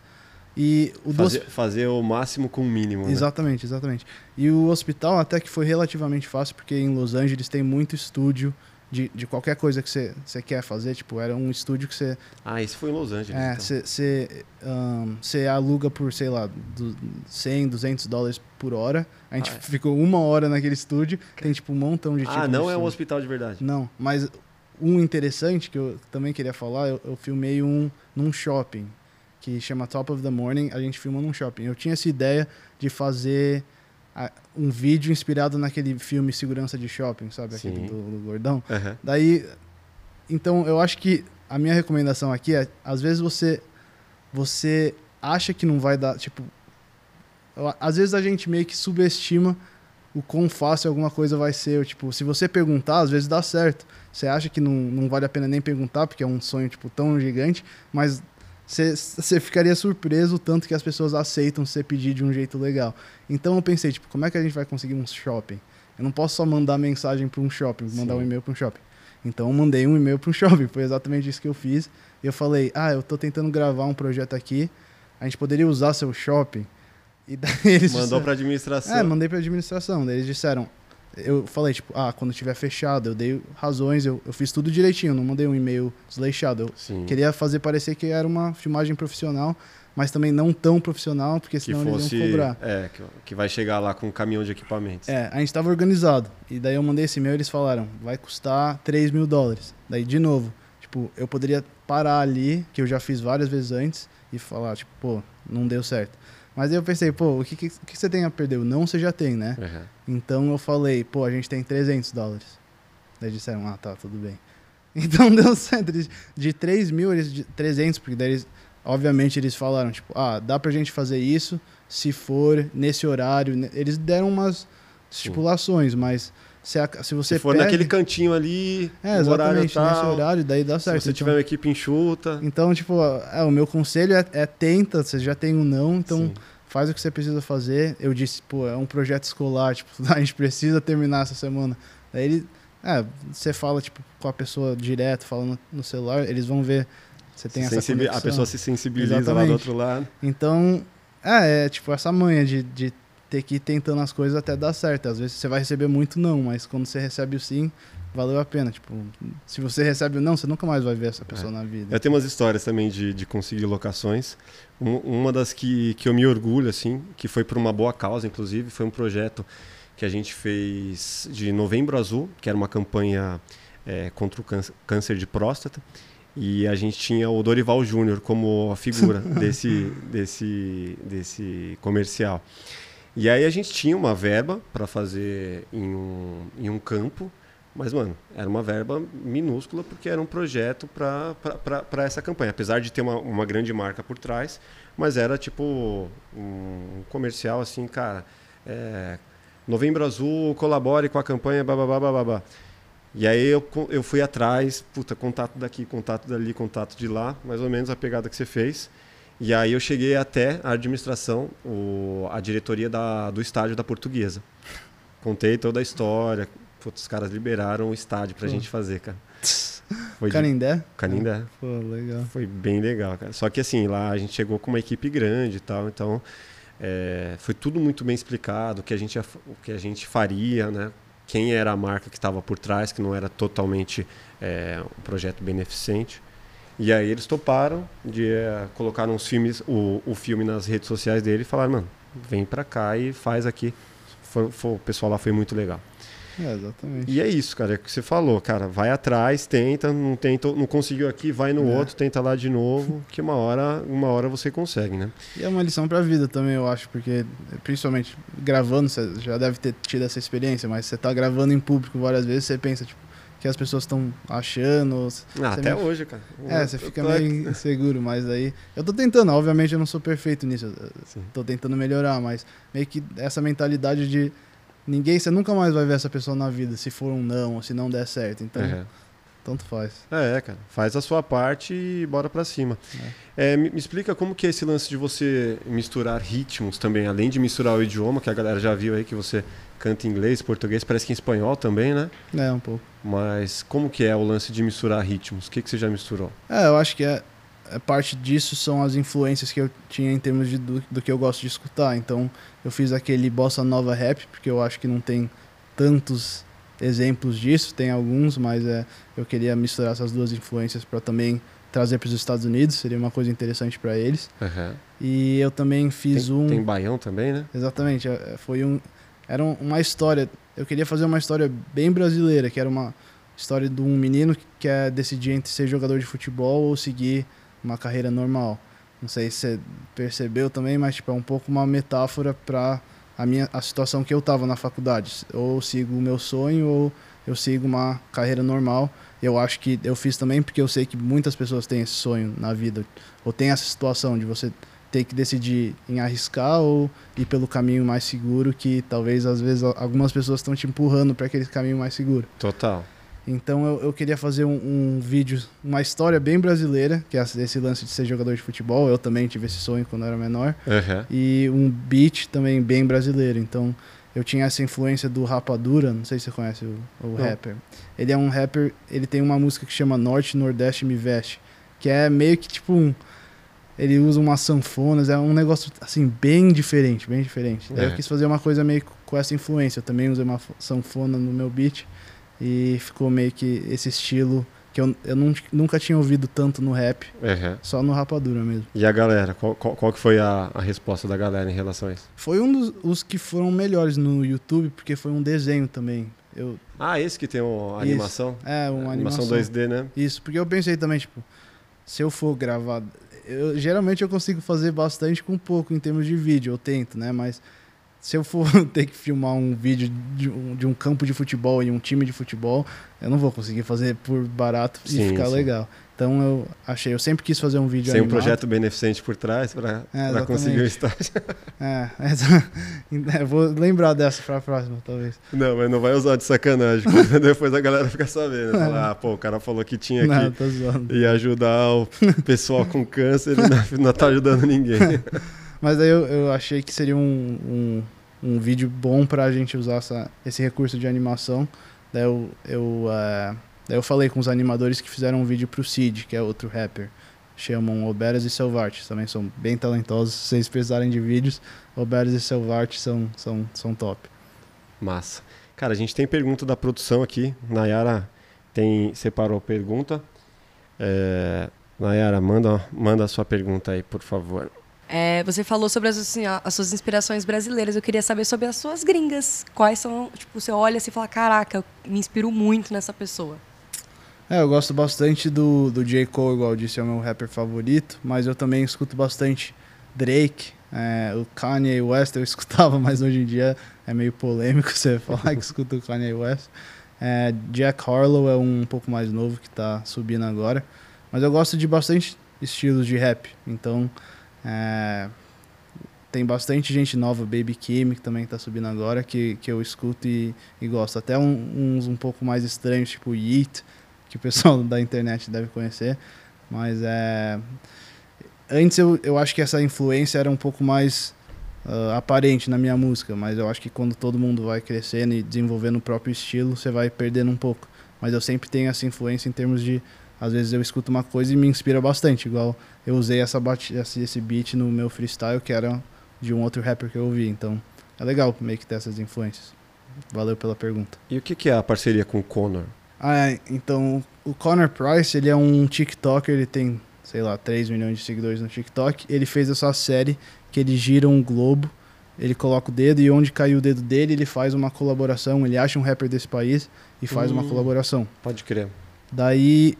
e o fazer, fazer o máximo com o mínimo. Né? Exatamente, né? exatamente. E o hospital até que foi relativamente fácil, porque em Los Angeles tem muito estúdio de, de qualquer coisa que você, você quer fazer. Tipo, era um estúdio que você. Ah, isso foi em Los Angeles. É, você, então. você, um, você aluga por, sei lá, do 100, 200 dólares por hora. A gente ah, é. ficou uma hora naquele estúdio. Tem, tipo, um montão de Ah, não é um hospital de verdade. Não, mas um interessante que eu também queria falar, eu, eu filmei um num shopping que chama Top of the Morning. A gente filma num shopping. Eu tinha essa ideia de fazer um vídeo inspirado naquele filme Segurança de Shopping, sabe? Sim. Aquele do, do gordão. Uhum. Daí, então eu acho que a minha recomendação aqui é, às vezes você você acha que não vai dar, tipo, às vezes a gente meio que subestima o quão fácil alguma coisa vai ser. Tipo, se você perguntar, às vezes dá certo. Você acha que não, não vale a pena nem perguntar, porque é um sonho, tipo, tão gigante, mas você ficaria surpreso o tanto que as pessoas aceitam você pedir de um jeito legal. Então eu pensei, tipo, como é que a gente vai conseguir um shopping? Eu não posso só mandar mensagem para um shopping, mandar Sim. um e-mail para um shopping. Então eu mandei um e-mail para um shopping, foi exatamente isso que eu fiz. Eu falei: "Ah, eu estou tentando gravar um projeto aqui, a gente poderia usar seu shopping?" E daí eles mandou para administração. É, mandei para administração. Daí eles disseram: eu falei, tipo, ah, quando tiver fechado, eu dei razões, eu, eu fiz tudo direitinho, não mandei um e-mail desleixado. Eu Sim. queria fazer parecer que era uma filmagem profissional, mas também não tão profissional, porque senão fosse, eles iam cobrar. É, que, que vai chegar lá com um caminhão de equipamentos. É, a gente estava organizado. E daí eu mandei esse e-mail e eles falaram, vai custar 3 mil dólares. Daí, de novo, tipo, eu poderia parar ali, que eu já fiz várias vezes antes, e falar, tipo, pô, não deu certo. Mas aí eu pensei, pô, o que, que, que você tem a perder? O não você já tem, né? Uhum. Então eu falei, pô, a gente tem 300 dólares. Daí disseram, ah, tá, tudo bem. Então deu certo. De 3 mil, eles de 300, porque daí eles, obviamente eles falaram, tipo, ah, dá pra gente fazer isso se for nesse horário. Eles deram umas estipulações, mas se, a, se você se for pede... naquele cantinho ali, é, exatamente, horário tal, nesse horário, daí dá certo. Se você então, tiver uma equipe enxuta. Então, tipo, é, o meu conselho é, é, tenta, você já tem um não, então Sim. faz o que você precisa fazer. Eu disse, pô, é um projeto escolar, tipo, a gente precisa terminar essa semana. Daí ele, é, você fala, tipo, com a pessoa direto, falando no celular, eles vão ver. Você tem se essa. A pessoa se sensibiliza Exatamente. lá do outro lado. Então, é, é tipo, essa manha de, de ter que ir tentando as coisas até dar certo. Às vezes você vai receber muito não, mas quando você recebe o sim, valeu a pena. Tipo, se você recebe o não, você nunca mais vai ver essa pessoa é. na vida. Eu tenho umas histórias também de, de conseguir locações. Um, uma das que, que eu me orgulho, assim, que foi por uma boa causa, inclusive, foi um projeto que a gente fez de Novembro Azul, que era uma campanha é, contra o câncer de próstata. E a gente tinha o Dorival Júnior como a figura desse, desse, desse comercial. E aí a gente tinha uma verba para fazer em um, em um campo, mas, mano, era uma verba minúscula porque era um projeto para essa campanha. Apesar de ter uma, uma grande marca por trás, mas era tipo um comercial assim, cara. É, Novembro Azul colabore com a campanha, babá, babá. E aí eu, eu fui atrás, puta, contato daqui, contato dali, contato de lá, mais ou menos a pegada que você fez. E aí eu cheguei até a administração, o, a diretoria da, do estádio da Portuguesa. Contei toda a história. Putz, os caras liberaram o estádio pra Pô. gente fazer, cara. Foi Canindé? De... Canindé. Pô, legal. Foi bem legal, cara. Só que assim, lá a gente chegou com uma equipe grande e tal, então é, foi tudo muito bem explicado, o que a gente, o que a gente faria, né? Quem era a marca que estava por trás, que não era totalmente é, um projeto beneficente. E aí eles toparam de é, colocar uns filmes, o, o filme nas redes sociais dele e falaram, mano, vem pra cá e faz aqui. Foi, foi, o pessoal lá foi muito legal. É, exatamente. E é isso, cara, é o que você falou, cara. Vai atrás, tenta, não tenta, não conseguiu aqui, vai no é. outro, tenta lá de novo, que uma hora, uma hora você consegue, né? E é uma lição pra vida também, eu acho, porque principalmente gravando, você já deve ter tido essa experiência, mas você tá gravando em público várias vezes, você pensa, tipo, que as pessoas estão achando. Ah, até meio... hoje, cara. É, você fica meio inseguro, mas aí. Eu tô tentando, obviamente eu não sou perfeito nisso. Sim. Tô tentando melhorar, mas meio que essa mentalidade de ninguém, você nunca mais vai ver essa pessoa na vida, se for um não, ou se não der certo. Então. É. Tanto faz. É, cara. Faz a sua parte e bora para cima. É. É, me, me, explica como que é esse lance de você misturar ritmos também, além de misturar o idioma, que a galera já viu aí que você canta em inglês, português, parece que em espanhol também, né? É, um pouco. Mas como que é o lance de misturar ritmos? O que, que você já misturou? É, eu acho que é é, parte disso são as influências que eu tinha em termos de, do, do que eu gosto de escutar. Então, eu fiz aquele bossa nova rap, porque eu acho que não tem tantos exemplos disso, tem alguns, mas é, eu queria misturar essas duas influências para também trazer para os Estados Unidos, seria uma coisa interessante para eles. Uhum. E eu também fiz tem, um. Tem baião também, né? Exatamente, é, foi um. Era uma história. Eu queria fazer uma história bem brasileira, que era uma história de um menino que quer decidir entre ser jogador de futebol ou seguir uma carreira normal. Não sei se você percebeu também, mas tipo, é um pouco uma metáfora para a minha a situação que eu estava na faculdade. Ou sigo o meu sonho ou eu sigo uma carreira normal. Eu acho que eu fiz também porque eu sei que muitas pessoas têm esse sonho na vida ou tem essa situação de você ter que decidir em arriscar ou ir pelo caminho mais seguro que talvez às vezes algumas pessoas estão te empurrando para aquele caminho mais seguro. Total. Então eu, eu queria fazer um, um, vídeo, uma história bem brasileira, que é esse lance de ser jogador de futebol. Eu também tive esse sonho quando eu era menor. Uhum. E um beat também bem brasileiro. Então eu tinha essa influência do Rapadura, não sei se você conhece o, o rapper. Ele é um rapper, ele tem uma música que chama Norte, Nordeste Me Veste, que é meio que tipo um. Ele usa umas sanfonas, é um negócio assim, bem diferente, bem diferente. É. eu quis fazer uma coisa meio com essa influência. Eu também usei uma sanfona no meu beat. E ficou meio que esse estilo que eu, eu nunca tinha ouvido tanto no rap, uhum. só no Rapadura mesmo. E a galera, qual, qual, qual que foi a, a, resposta da galera em relação a isso? Foi um dos os que foram melhores no YouTube, porque foi um desenho também. Eu... Ah, esse que tem uma animação? É, uma animação. animação 2D, né? Isso, porque eu pensei também, tipo, se eu for gravar... Eu, geralmente eu consigo fazer bastante com pouco em termos de vídeo, eu tento, né? Mas se eu for ter que filmar um vídeo de um, de um, campo de futebol e um time de futebol, eu não vou conseguir fazer por barato sim, e ficar sim. legal. Então eu achei, eu sempre quis fazer um vídeo Sem animado. um projeto beneficente por trás para é, conseguir o estágio. É, é, vou lembrar dessa para a próxima, talvez. Não, mas não vai usar de sacanagem, depois a galera fica sabendo. Falar, ah, pô, o cara falou que tinha não, que e ajudar o pessoal com câncer e não, não tá ajudando ninguém. Mas aí eu, eu achei que seria um, um, um vídeo bom pra gente usar essa, esse recurso de animação. Daí eu, eu, uh, daí eu falei com os animadores que fizeram um vídeo pro Cid, que é outro rapper. Chamam Oberas e Selvart, também são bem talentosos. Se vocês precisarem de vídeos, Oberas e Selvart são, são, são top. Massa. Cara, a gente tem pergunta da produção aqui. Nayara tem, separou a pergunta. É, Nayara, manda, manda a sua pergunta aí, por favor. É, você falou sobre as, assim, as, suas inspirações brasileiras. Eu queria saber sobre as suas gringas. Quais são, tipo, você olha assim e fala, caraca, eu me inspiro muito nessa pessoa. É, eu gosto bastante do, do J. Cole, igual eu disse, é o meu rapper favorito. Mas eu também escuto bastante Drake, é, o Kanye West eu escutava, mas hoje em dia é meio polêmico você falar que escuta o Kanye West. É, Jack Harlow é um, um pouco mais novo que está subindo agora. Mas eu gosto de bastante estilos de rap. Então, é, tem bastante gente nova, Baby Kim, que também está subindo agora, que, que eu escuto e, e gosto. Até um, uns um pouco mais estranhos, tipo Yeet, que o pessoal da internet deve conhecer. Mas é. Antes eu, eu acho que essa influência era um pouco mais uh, aparente na minha música, mas eu acho que quando todo mundo vai crescendo e desenvolvendo o próprio estilo, você vai perdendo um pouco. Mas eu sempre tenho essa influência em termos de às vezes eu escuto uma coisa e me inspira bastante, igual eu usei essa esse beat no meu freestyle, que era de um outro rapper que eu ouvi. Então é legal meio que ter essas influências. Valeu pela pergunta. E o que é a parceria com o Conor? Ah, é, então o Conor Price, ele é um TikToker, ele tem, sei lá, 3 milhões de seguidores no TikTok. Ele fez essa série que ele gira um globo, ele coloca o dedo e onde caiu o dedo dele, ele faz uma colaboração, ele acha um rapper desse país e faz hum, uma colaboração. Pode crer. Daí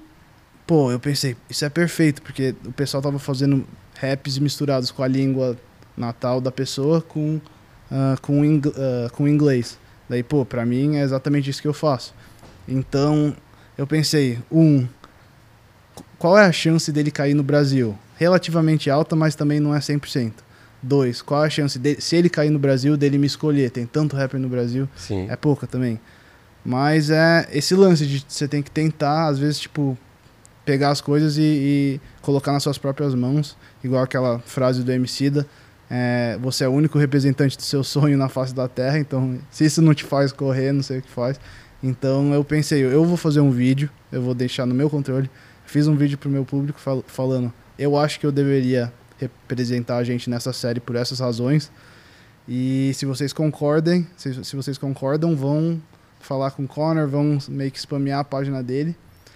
Pô, eu pensei, isso é perfeito, porque o pessoal tava fazendo raps misturados com a língua natal da pessoa com, uh, com, uh, com inglês. Daí, pô, pra mim é exatamente isso que eu faço. Então, eu pensei, um, qual é a chance dele cair no Brasil? Relativamente alta, mas também não é 100%. Dois, qual é a chance de, se ele cair no Brasil, dele me escolher? Tem tanto rapper no Brasil, Sim. é pouca também. Mas é esse lance de você tem que tentar, às vezes, tipo, pegar as coisas e, e, colocar nas suas próprias mãos, igual aquela frase do Emicida, é, você é o único representante do seu sonho na face da Terra, então se isso não te faz correr, não sei o que faz. Então eu pensei, eu vou fazer um vídeo, eu vou deixar no meu controle. Fiz um vídeo pro meu público fal falando, eu acho que eu deveria representar a gente nessa série por essas razões. E se vocês concordem, se, se vocês concordam, vão falar com o Connor, vão meio que spamear a página dele.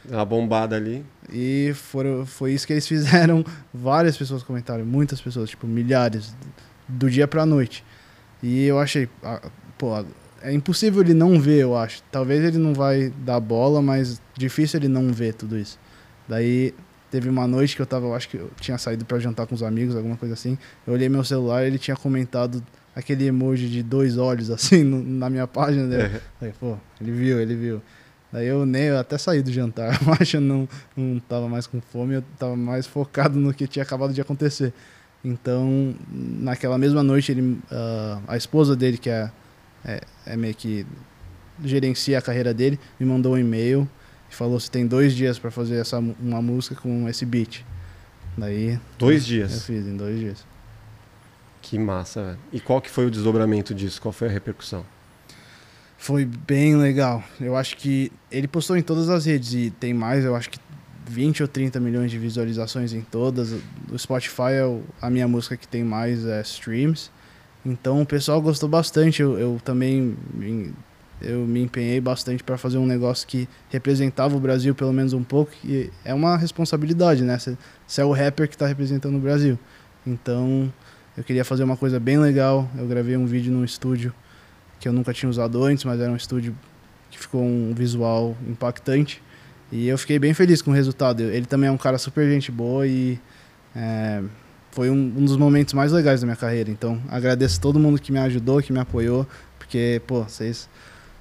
Uma bombada ali. E foram, foi isso que eles fizeram. Várias pessoas comentaram, muitas pessoas, tipo, milhares, do dia pra noite. E eu achei, pô, é impossível ele não ver, eu acho. Talvez ele não vai dar bola, mas difícil ele não ver tudo isso. Daí teve uma noite que eu tava, eu acho que eu tinha saído para jantar com os amigos, alguma coisa assim. Eu olhei meu celular e ele tinha comentado aquele emoji de dois olhos assim no, na minha página dele. É. Falei, pô, ele viu, ele viu. Daí eu nem eu até saí do jantar, eu acho que eu não, não tava mais com fome, eu tava mais focado no que tinha acabado de acontecer. Então, naquela mesma noite, ele, uh, a esposa dele, que é, é, é, meio que gerencia a carreira dele, me mandou um e-mail e falou se tem dois dias para fazer essa, uma música com esse beat. Daí. Dois dias? Eu fiz, em dois dias. Que massa, velho. E qual que foi o desdobramento disso? Qual foi a repercussão? Foi bem legal. Eu acho que ele postou em todas as redes e tem mais, eu acho que 20 ou 30 milhões de visualizações em todas. O Spotify é a minha música que tem mais é, streams. Então o pessoal gostou bastante. Eu, eu também me, eu me empenhei bastante para fazer um negócio que representava o Brasil pelo menos um pouco. E é uma responsabilidade, né? Você é o rapper que está representando o Brasil. Então eu queria fazer uma coisa bem legal. Eu gravei um vídeo num estúdio que eu nunca tinha usado antes, mas era um estúdio que ficou um visual impactante. E eu fiquei bem feliz com o resultado. Ele também é um cara super gente boa e é, foi um, um, dos momentos mais legais da minha carreira. Então, agradeço todo mundo que me ajudou, que me apoiou, porque, pô, vocês,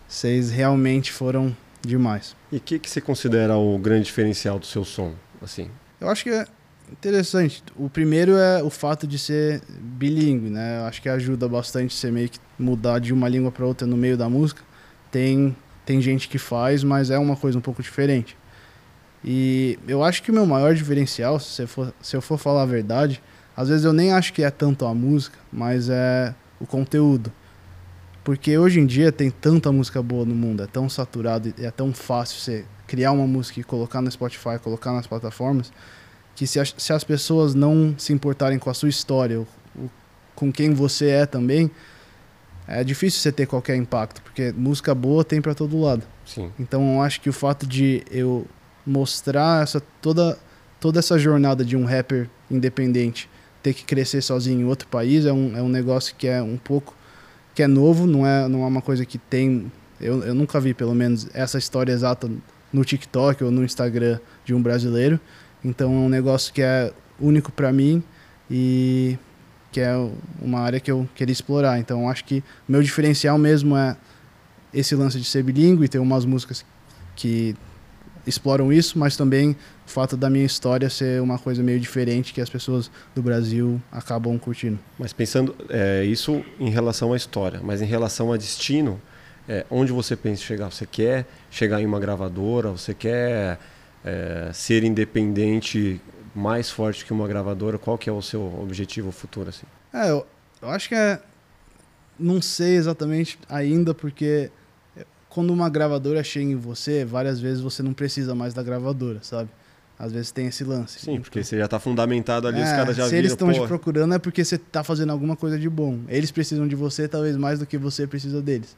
vocês realmente foram demais. E o que, que você considera o grande diferencial do seu som? Assim? Eu acho que é interessante. O primeiro é o fato de ser bilíngue, né? Acho que ajuda bastante você meio que mudar de uma língua para outra no meio da música. Tem tem gente que faz, mas é uma coisa um pouco diferente. E eu acho que o meu maior diferencial, se for, se eu for falar a verdade, às vezes eu nem acho que é tanto a música, mas é o conteúdo. Porque hoje em dia tem tanta música boa no mundo, é tão saturado e é tão fácil você criar uma música e colocar no Spotify, colocar nas plataformas, que se as, se as pessoas não se importarem com a sua história, o, o, com quem você é também, é difícil você ter qualquer impacto, porque música boa tem para todo lado. Sim. Então eu acho que o fato de eu mostrar essa toda toda essa jornada de um rapper independente ter que crescer sozinho em outro país é um, é um negócio que é um pouco que é novo, não é não é uma coisa que tem eu, eu nunca vi pelo menos essa história exata no TikTok ou no Instagram de um brasileiro. Então é um negócio que é único para mim e que é uma área que eu queria explorar. Então acho que meu diferencial mesmo é esse lance de ser bilíngue, ter umas músicas que exploram isso, mas também o fato da minha história ser uma coisa meio diferente que as pessoas do Brasil acabam curtindo. Mas pensando é, isso em relação à história, mas em relação a destino, é, onde você pensa chegar? Você quer chegar em uma gravadora? Você quer é, ser independente mais forte que uma gravadora? Qual que é o seu objetivo futuro assim? É, eu, eu acho que é não sei exatamente ainda porque quando uma gravadora chega em você, várias vezes você não precisa mais da gravadora, sabe? Às vezes tem esse lance. Sim, porque você já está fundamentado ali, é, os caras já Se viram, eles estão te procurando é porque você está fazendo alguma coisa de bom. Eles precisam de você talvez mais do que você precisa deles.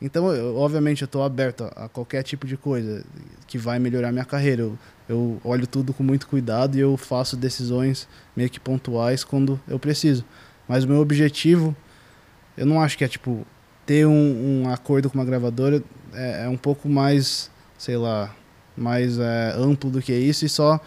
Então, eu, obviamente, eu estou aberto a, a, qualquer tipo de coisa que vai melhorar minha carreira. Eu, eu olho tudo com muito cuidado e eu faço decisões meio que pontuais quando eu preciso. Mas o meu objetivo, eu não acho que é tipo ter um, um acordo com uma gravadora é, é, um pouco mais, sei lá, mais é, amplo do que isso e só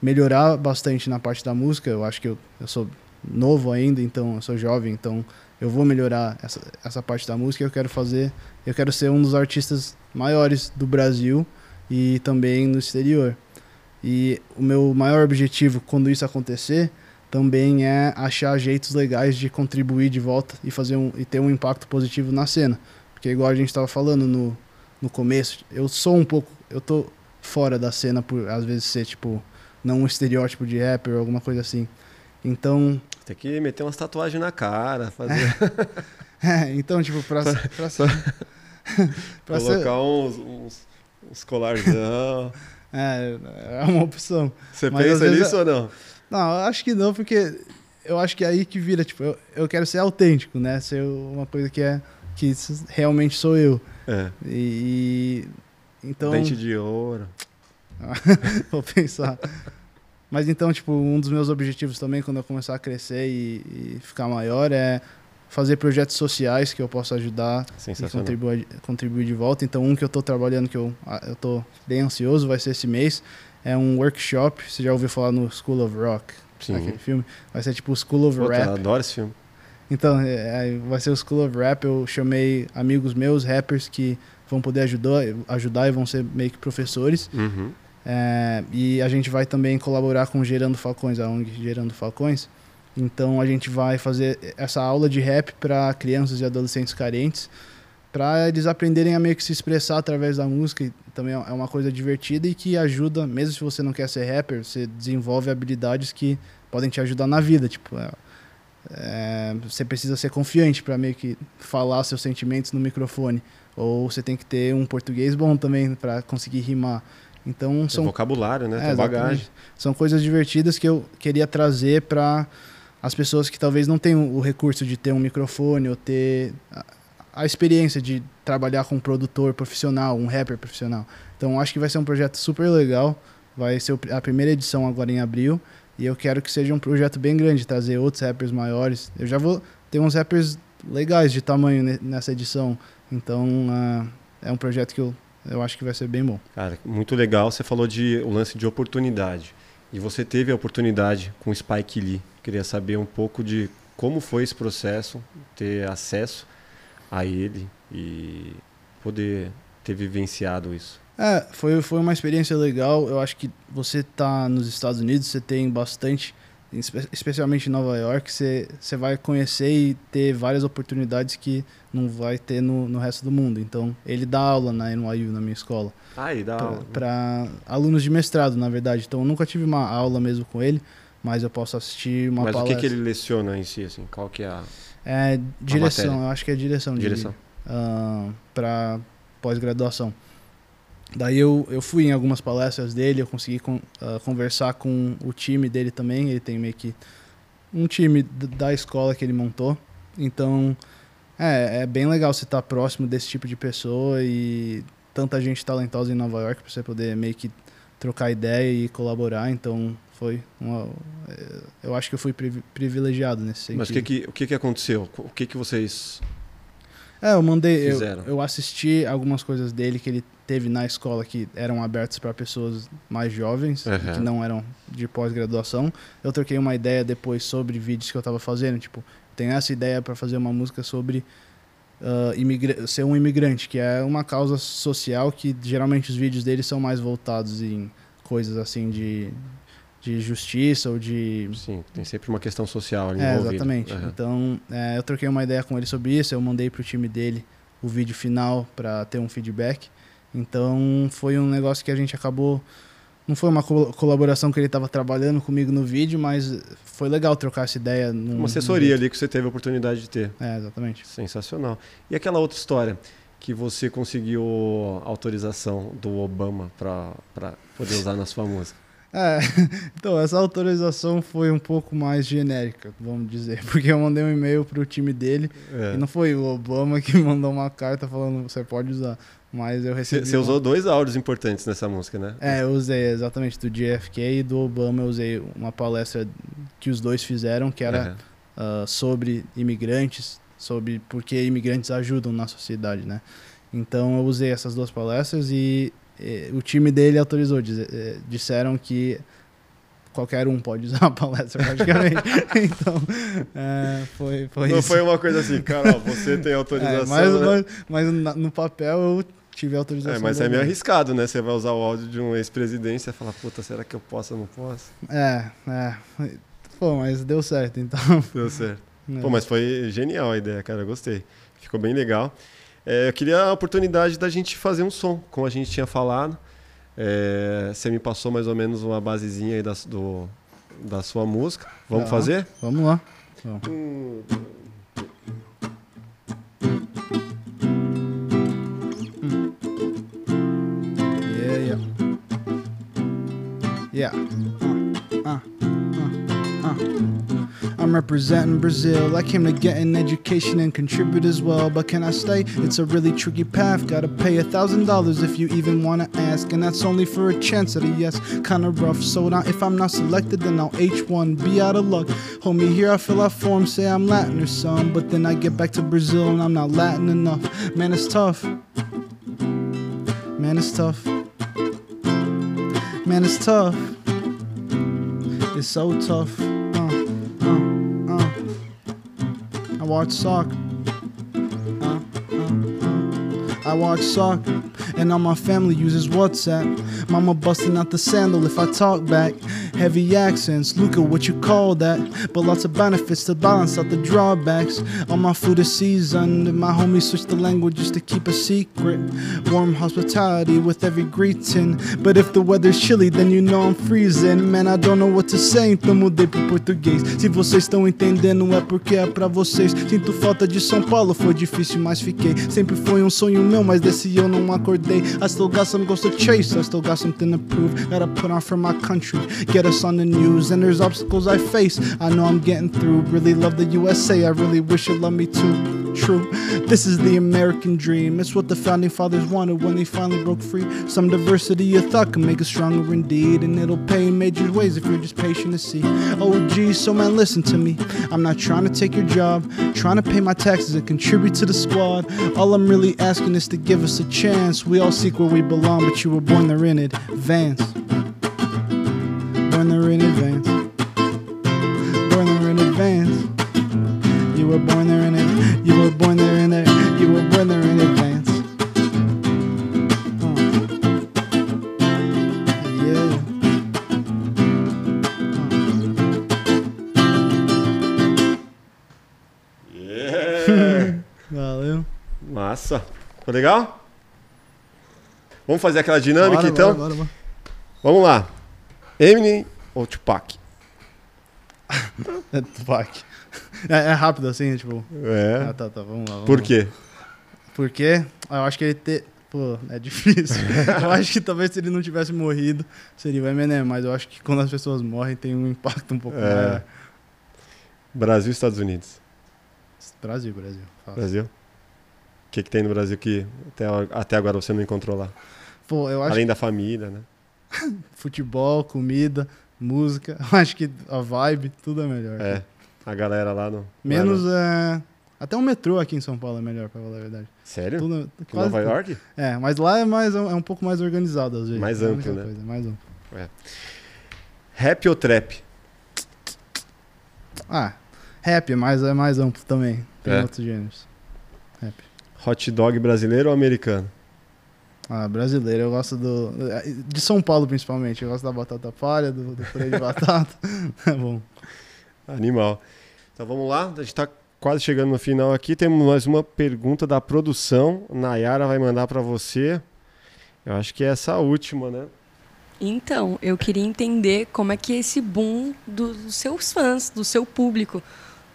melhorar bastante na parte da música. Eu acho que eu, eu sou novo ainda, então eu sou jovem, então eu vou melhorar essa, essa parte da música. Eu quero fazer, eu quero ser um dos artistas maiores do Brasil e também no exterior. E o meu maior objetivo quando isso acontecer também é achar jeitos legais de contribuir de volta e fazer um, e ter um impacto positivo na cena. Porque igual a gente estava falando no, no começo, eu sou um pouco, eu tô fora da cena por às vezes ser tipo não um estereótipo de rapper ou alguma coisa assim. Então, tem que meter umas tatuagens na cara, fazer. é, então, tipo, pra, pra, pra, pra colocar ser... uns, uns, uns colarzão. É, é uma opção. Você Mas pensa nisso ou não? Não, acho que não, porque eu acho que é aí que vira, tipo, eu, eu quero ser autêntico, né? Ser uma coisa que é que realmente sou eu. É. E, então dente de ouro. Vou pensar. Mas então, tipo, um dos meus objetivos também quando eu começar a crescer e, e ficar maior é fazer projetos sociais que eu possa ajudar e contribuir, contribuir de volta. Então, um que eu estou trabalhando, que eu eu tô bem ansioso, vai ser esse mês, é um workshop. Você já ouviu falar no School of Rock? Sim. Aquele filme? Vai ser tipo o School of Pô, Rap. Eu adoro esse filme. Então, é, vai ser o School of Rap. Eu chamei amigos meus, rappers, que vão poder ajudar, ajudar e vão ser meio que professores. Uhum. É, e a gente vai também colaborar com Gerando Falcões, a ONG Gerando Falcões. Então a gente vai fazer essa aula de rap para crianças e adolescentes carentes, para eles aprenderem a meio que se expressar através da música. Também é uma coisa divertida e que ajuda, mesmo se você não quer ser rapper, você desenvolve habilidades que podem te ajudar na vida. Tipo, é, é, você precisa ser confiante para meio que falar seus sentimentos no microfone. Ou você tem que ter um português bom também para conseguir rimar. Então Tem são vocabulário, né? É, Tem bagagem. São coisas divertidas que eu queria trazer para as pessoas que talvez não tenham o recurso de ter um microfone ou ter a, a experiência de trabalhar com um produtor profissional, um rapper profissional. Então acho que vai ser um projeto super legal. Vai ser a primeira edição agora em abril e eu quero que seja um projeto bem grande, trazer outros rappers maiores. Eu já vou ter uns rappers legais de tamanho nessa edição. Então uh, é um projeto que eu eu acho que vai ser bem bom. Cara, muito legal. Você falou de o lance de oportunidade. E você teve a oportunidade com o Spike Lee. Queria saber um pouco de como foi esse processo, ter acesso a ele e poder ter vivenciado isso. É, foi, foi uma experiência legal. Eu acho que você tá nos Estados Unidos, você tem bastante especialmente em Nova York, você, vai conhecer e ter várias oportunidades que não vai ter no, no resto do mundo. Então, ele dá aula na NYU, na minha escola. Ah, ele dá pra, aula? Para alunos de mestrado, na verdade. Então, eu nunca tive uma aula mesmo com ele, mas eu posso assistir uma mas palestra. Mas o que, que ele leciona em si, assim? Qual que é a É direção, eu acho que é direção. Direção. Uh, ah, para pós-graduação. Daí eu, eu fui em algumas palestras dele, eu consegui con, uh, conversar com o time dele também. Ele tem meio que um time da escola que ele montou. Então, é, é bem legal você estar próximo desse tipo de pessoa e tanta gente talentosa em Nova York para você poder meio que trocar ideia e colaborar. Então, foi uma, é, eu acho que eu fui privilegiado nesse sentido. Mas o que, que, o que, que aconteceu? O que, que vocês é, eu mandei. Eu, eu, assisti algumas coisas dele que ele teve na escola que eram abertas para pessoas mais jovens, uhum. que não eram de pós-graduação. Eu troquei uma ideia depois sobre vídeos que eu estava fazendo. Tipo, tenho essa ideia para fazer uma música sobre uh, ser um imigrante, que é uma causa social que geralmente os vídeos dele são mais voltados em coisas assim de de justiça ou de. Sim, tem sempre uma questão social ali é, Exatamente. Uhum. Então, é, eu troquei uma ideia com ele sobre isso, eu mandei para o time dele o vídeo final para ter um feedback. Então, foi um negócio que a gente acabou. Não foi uma colaboração que ele estava trabalhando comigo no vídeo, mas foi legal trocar essa ideia. Num, uma assessoria ali que você teve a oportunidade de ter. É, exatamente. Sensacional. E aquela outra história que você conseguiu autorização do Obama para poder usar na sua música? É, então essa autorização foi um pouco mais genérica, vamos dizer, porque eu mandei um e-mail pro time dele é. e não foi o Obama que mandou uma carta falando você pode usar, mas eu recebi. Você uma... usou dois áudios importantes nessa música, né? É, eu usei exatamente do JFK e do Obama, eu usei uma palestra que os dois fizeram que era uh, sobre imigrantes, sobre por que imigrantes ajudam na sociedade, né? Então eu usei essas duas palestras e o time dele autorizou, eh, disseram que qualquer um pode usar a palestra praticamente. então, é, foi, foi Não isso. foi uma coisa assim, Carol, você tem autorização. É, mas, né? mas, mas, no papel eu tive autorização. É, mas é meio arriscado, né? Você vai usar o áudio de um ex-presidente e fala, puta, será que eu posso ou não posso? É, é. Pô, mas deu certo, então. Deu certo. É. Pô, mas foi genial a ideia, cara, eu gostei. Ficou bem legal. É, eu queria a oportunidade da gente fazer um som, como a gente tinha falado. É, você me passou mais ou menos uma basezinha aí da, do, da sua música. Vamos fazer? Vamos lá. Vamos. Hum. Yeah. Yeah. Uh, uh, uh. I'm representing Brazil. I came to get an education and contribute as well. But can I stay? It's a really tricky path. Gotta pay a thousand dollars if you even wanna ask. And that's only for a chance at a yes. Kinda rough. So now if I'm not selected, then I'll H1. Be out of luck. Homie, here I fill out forms, say I'm Latin or some. But then I get back to Brazil and I'm not Latin enough. Man, it's tough. Man, it's tough. Man, it's tough. It's so tough. Uh, uh, uh. I watch soccer. Uh, uh, uh. I watch soccer, and all my family uses WhatsApp. Mama busting out the sandal if I talk back. Heavy accents, Luca, what you call that? But lots of benefits to balance out the drawbacks. All my food is seasoned, and my homies switch the languages to keep a secret. Warm hospitality with every greeting. But if the weather's chilly, then you know I'm freezing. Man, I don't know what to say, então mudei pro português. Se vocês estão entendendo, é porque é pra vocês. Sinto falta de São Paulo, foi difícil, mas fiquei. Sempre foi um sonho meu, mas desse eu não acordei. I still got some goals to chase, I still got something to prove. Gotta put on for my country. Get us on the news, and there's obstacles I face. I know I'm getting through. Really love the USA, I really wish it loved me too. True, this is the American dream. It's what the founding fathers wanted when they finally broke free. Some diversity of thought can make us stronger indeed, and it'll pay in major ways if you're just patient to see. Oh, geez, so man, listen to me. I'm not trying to take your job, trying to pay my taxes and contribute to the squad. All I'm really asking is to give us a chance. We all seek where we belong, but you were born there in advance born there in advance. Born there in advance. You were born there in it. You were born there in there. You were born there in advance. Uh. Yeah. Yeah. Valeu. Massa. Ficou legal? Vamos fazer aquela dinâmica Bora, então? bora, bora. Vamos lá. Eminem ou Tupac? É Tupac. É, é rápido assim, tipo. É. Ah, tá, tá, vamos lá. Vamos Por lá. quê? Porque eu acho que ele ter. Pô, é difícil. eu acho que talvez se ele não tivesse morrido, seria o Eminem, mas eu acho que quando as pessoas morrem tem um impacto um pouco É. maior. Brasil e Estados Unidos? Brasil, Brasil. Fala. Brasil? O que, que tem no Brasil que até, até agora você não encontrou lá? Pô, eu acho Além da família, né? que futebol, comida, música, eu acho que a vibe, tudo é melhor. É. A galera lá no. Menos lá no- é. Até o metrô aqui em São Paulo é melhor, pra falar a verdade. Sério? Tudo, Que quase Nova tudo. York? É, mas lá é, mais, é um pouco mais organizado às vezes. Mais É amplo, né? coisa, mais amplo. Rap ou trap? Ah, rap, mas é mais amplo também. Tem É. outros gêneros. Rap. Hot dog brasileiro ou americano? Ah, brasileiro, eu gosto do. De São Paulo, principalmente. Eu gosto da batata palha, do, do purê de batata. É bom. Animal. Então vamos lá, a gente tá quase chegando no final aqui. Temos mais uma pergunta da produção. Nayara vai mandar para você. Eu acho que é essa a última, né? Então, eu queria entender como é que é esse boom do- dos seus fãs, do seu público.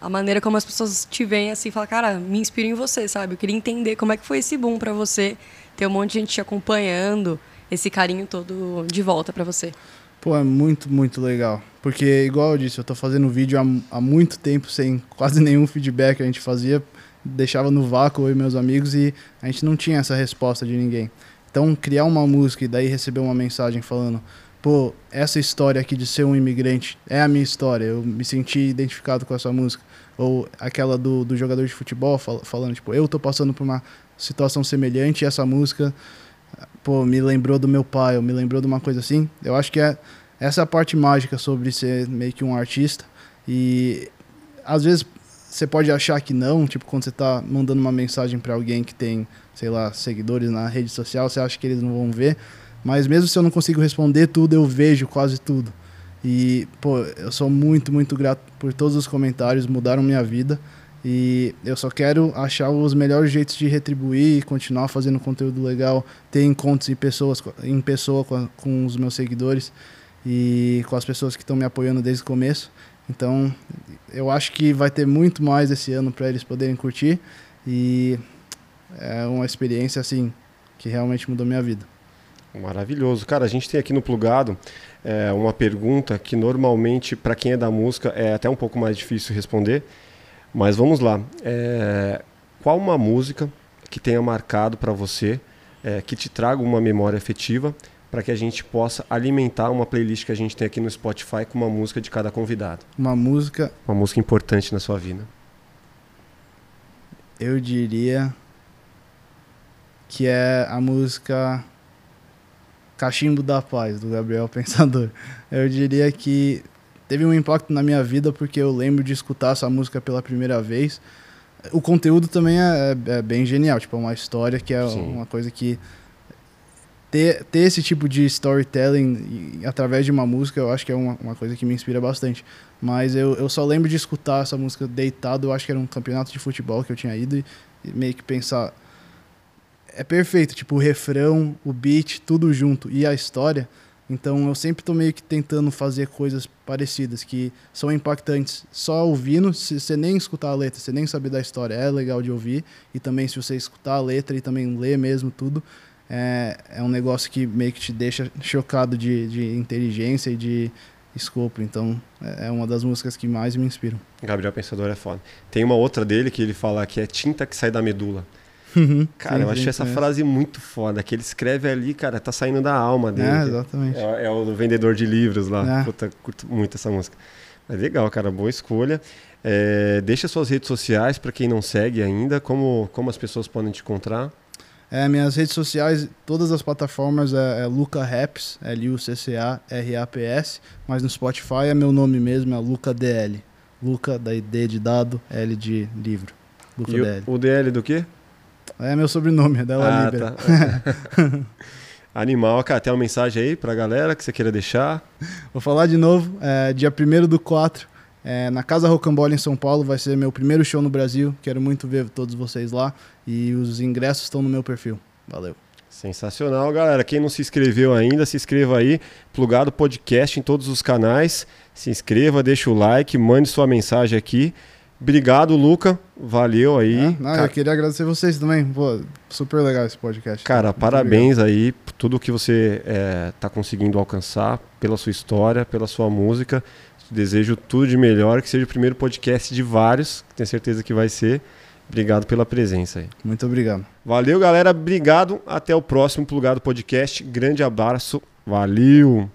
A maneira como as pessoas te veem assim, falam, cara, me inspiro em você, sabe? Eu queria entender como é que foi esse boom pra você, ter um monte de gente te acompanhando, esse carinho todo de volta pra você. Pô, é muito, muito legal. Porque, igual eu disse, eu tô fazendo vídeo há, há muito tempo sem quase nenhum feedback. A gente fazia, deixava no vácuo eu e meus amigos e a gente não tinha essa resposta de ninguém. Então, criar uma música e daí receber uma mensagem falando: pô, essa história aqui de ser um imigrante é a minha história, eu me senti identificado com essa música. Ou aquela do, do jogador de futebol fal- falando: tipo, eu tô passando por uma situação semelhante e essa música pô, me lembrou do meu pai, ou me lembrou de uma coisa assim. Eu acho que é essa é a parte mágica sobre ser meio que um artista. E às vezes você pode achar que não, tipo, quando você tá mandando uma mensagem para alguém que tem, sei lá, seguidores na rede social, você acha que eles não vão ver. Mas mesmo se eu não consigo responder tudo, eu vejo quase tudo. E, pô, eu sou muito, muito grato por todos os comentários, mudaram minha vida. E eu só quero achar os melhores jeitos de retribuir, continuar fazendo conteúdo legal, ter encontros em, pessoas, em pessoa com, com os meus seguidores e com as pessoas que estão me apoiando desde o começo. Então, eu acho que vai ter muito mais esse ano para eles poderem curtir e é uma experiência assim que realmente mudou minha vida. Maravilhoso. Cara, a gente tem aqui no Plugado é, uma pergunta que normalmente, para quem é da música, é até um pouco mais difícil responder. Mas vamos lá. É, qual uma música que tenha marcado para você, é, que te traga uma memória afetiva, para que a gente possa alimentar uma playlist que a gente tem aqui no Spotify com uma música de cada convidado? Uma música. Uma música importante na sua vida. Eu diria que é a música Cachimbo da Paz, do Gabriel Pensador. Eu diria que teve um impacto na minha vida porque eu lembro de escutar essa música pela primeira vez. O conteúdo também é, é, é bem genial, tipo, é uma história que é Sim. uma coisa que. Ter, ter esse tipo de storytelling através de uma música, eu acho que é uma, uma coisa que me inspira bastante. Mas eu, eu só lembro de escutar essa música deitado, eu acho que era um campeonato de futebol que eu tinha ido e, e meio que pensar é perfeito, tipo, o refrão, o beat, tudo junto e a história. Então eu sempre tô meio que tentando fazer coisas parecidas que são impactantes só ouvindo, se você nem escutar a letra, você nem saber da história, é legal de ouvir. E também se você escutar a letra e também ler mesmo tudo, é, é um negócio que meio que te deixa chocado de, de inteligência e de escopo. Então é, é uma das músicas que mais me inspiram. Gabriel Pensador é foda. Tem uma outra dele que ele fala que é tinta que sai da medula. Uhum, cara, sim, eu achei essa frase muito foda. Que ele escreve ali, cara, tá saindo da alma dele. É, exatamente. É, é o vendedor de livros lá. É. Puta, curto muito essa música. Mas legal, cara, boa escolha. É, deixa suas redes sociais para quem não segue ainda. Como, como as pessoas podem te encontrar? É, minhas redes sociais, todas as plataformas é, é Luca Raps, L-U-C-C-A-R-A-P-S, mas no Spotify é meu nome mesmo, é Luca DL. Luca, daí D de dado, L de livro. Luca e DL. O, o DL do quê? É meu sobrenome, é Della ah, Libera. Tá. Animal, cara, tem uma mensagem aí pra galera que você queira deixar? Vou falar de novo, é, dia 1 do 4, é, na Casa Rocambole em São Paulo, vai ser meu primeiro show no Brasil. Quero muito ver todos vocês lá e os ingressos estão no meu perfil. Valeu. Sensacional, galera. Quem não se inscreveu ainda, se inscreva aí. Plugado Podcast em todos os canais. Se inscreva, deixa o like, mande sua mensagem aqui. Obrigado, Luca. Valeu aí. É, não, eu queria agradecer vocês também. Pô, super legal esse podcast. Cara, Muito parabéns obrigado. aí por tudo que você está é, conseguindo alcançar, pela sua história, pela sua música. Desejo tudo de melhor, que seja o primeiro podcast de vários, que tenho certeza que vai ser. Obrigado pela presença aí. Muito obrigado. Valeu, galera. Obrigado. Até o próximo Plugado Podcast. Grande abraço. Valeu.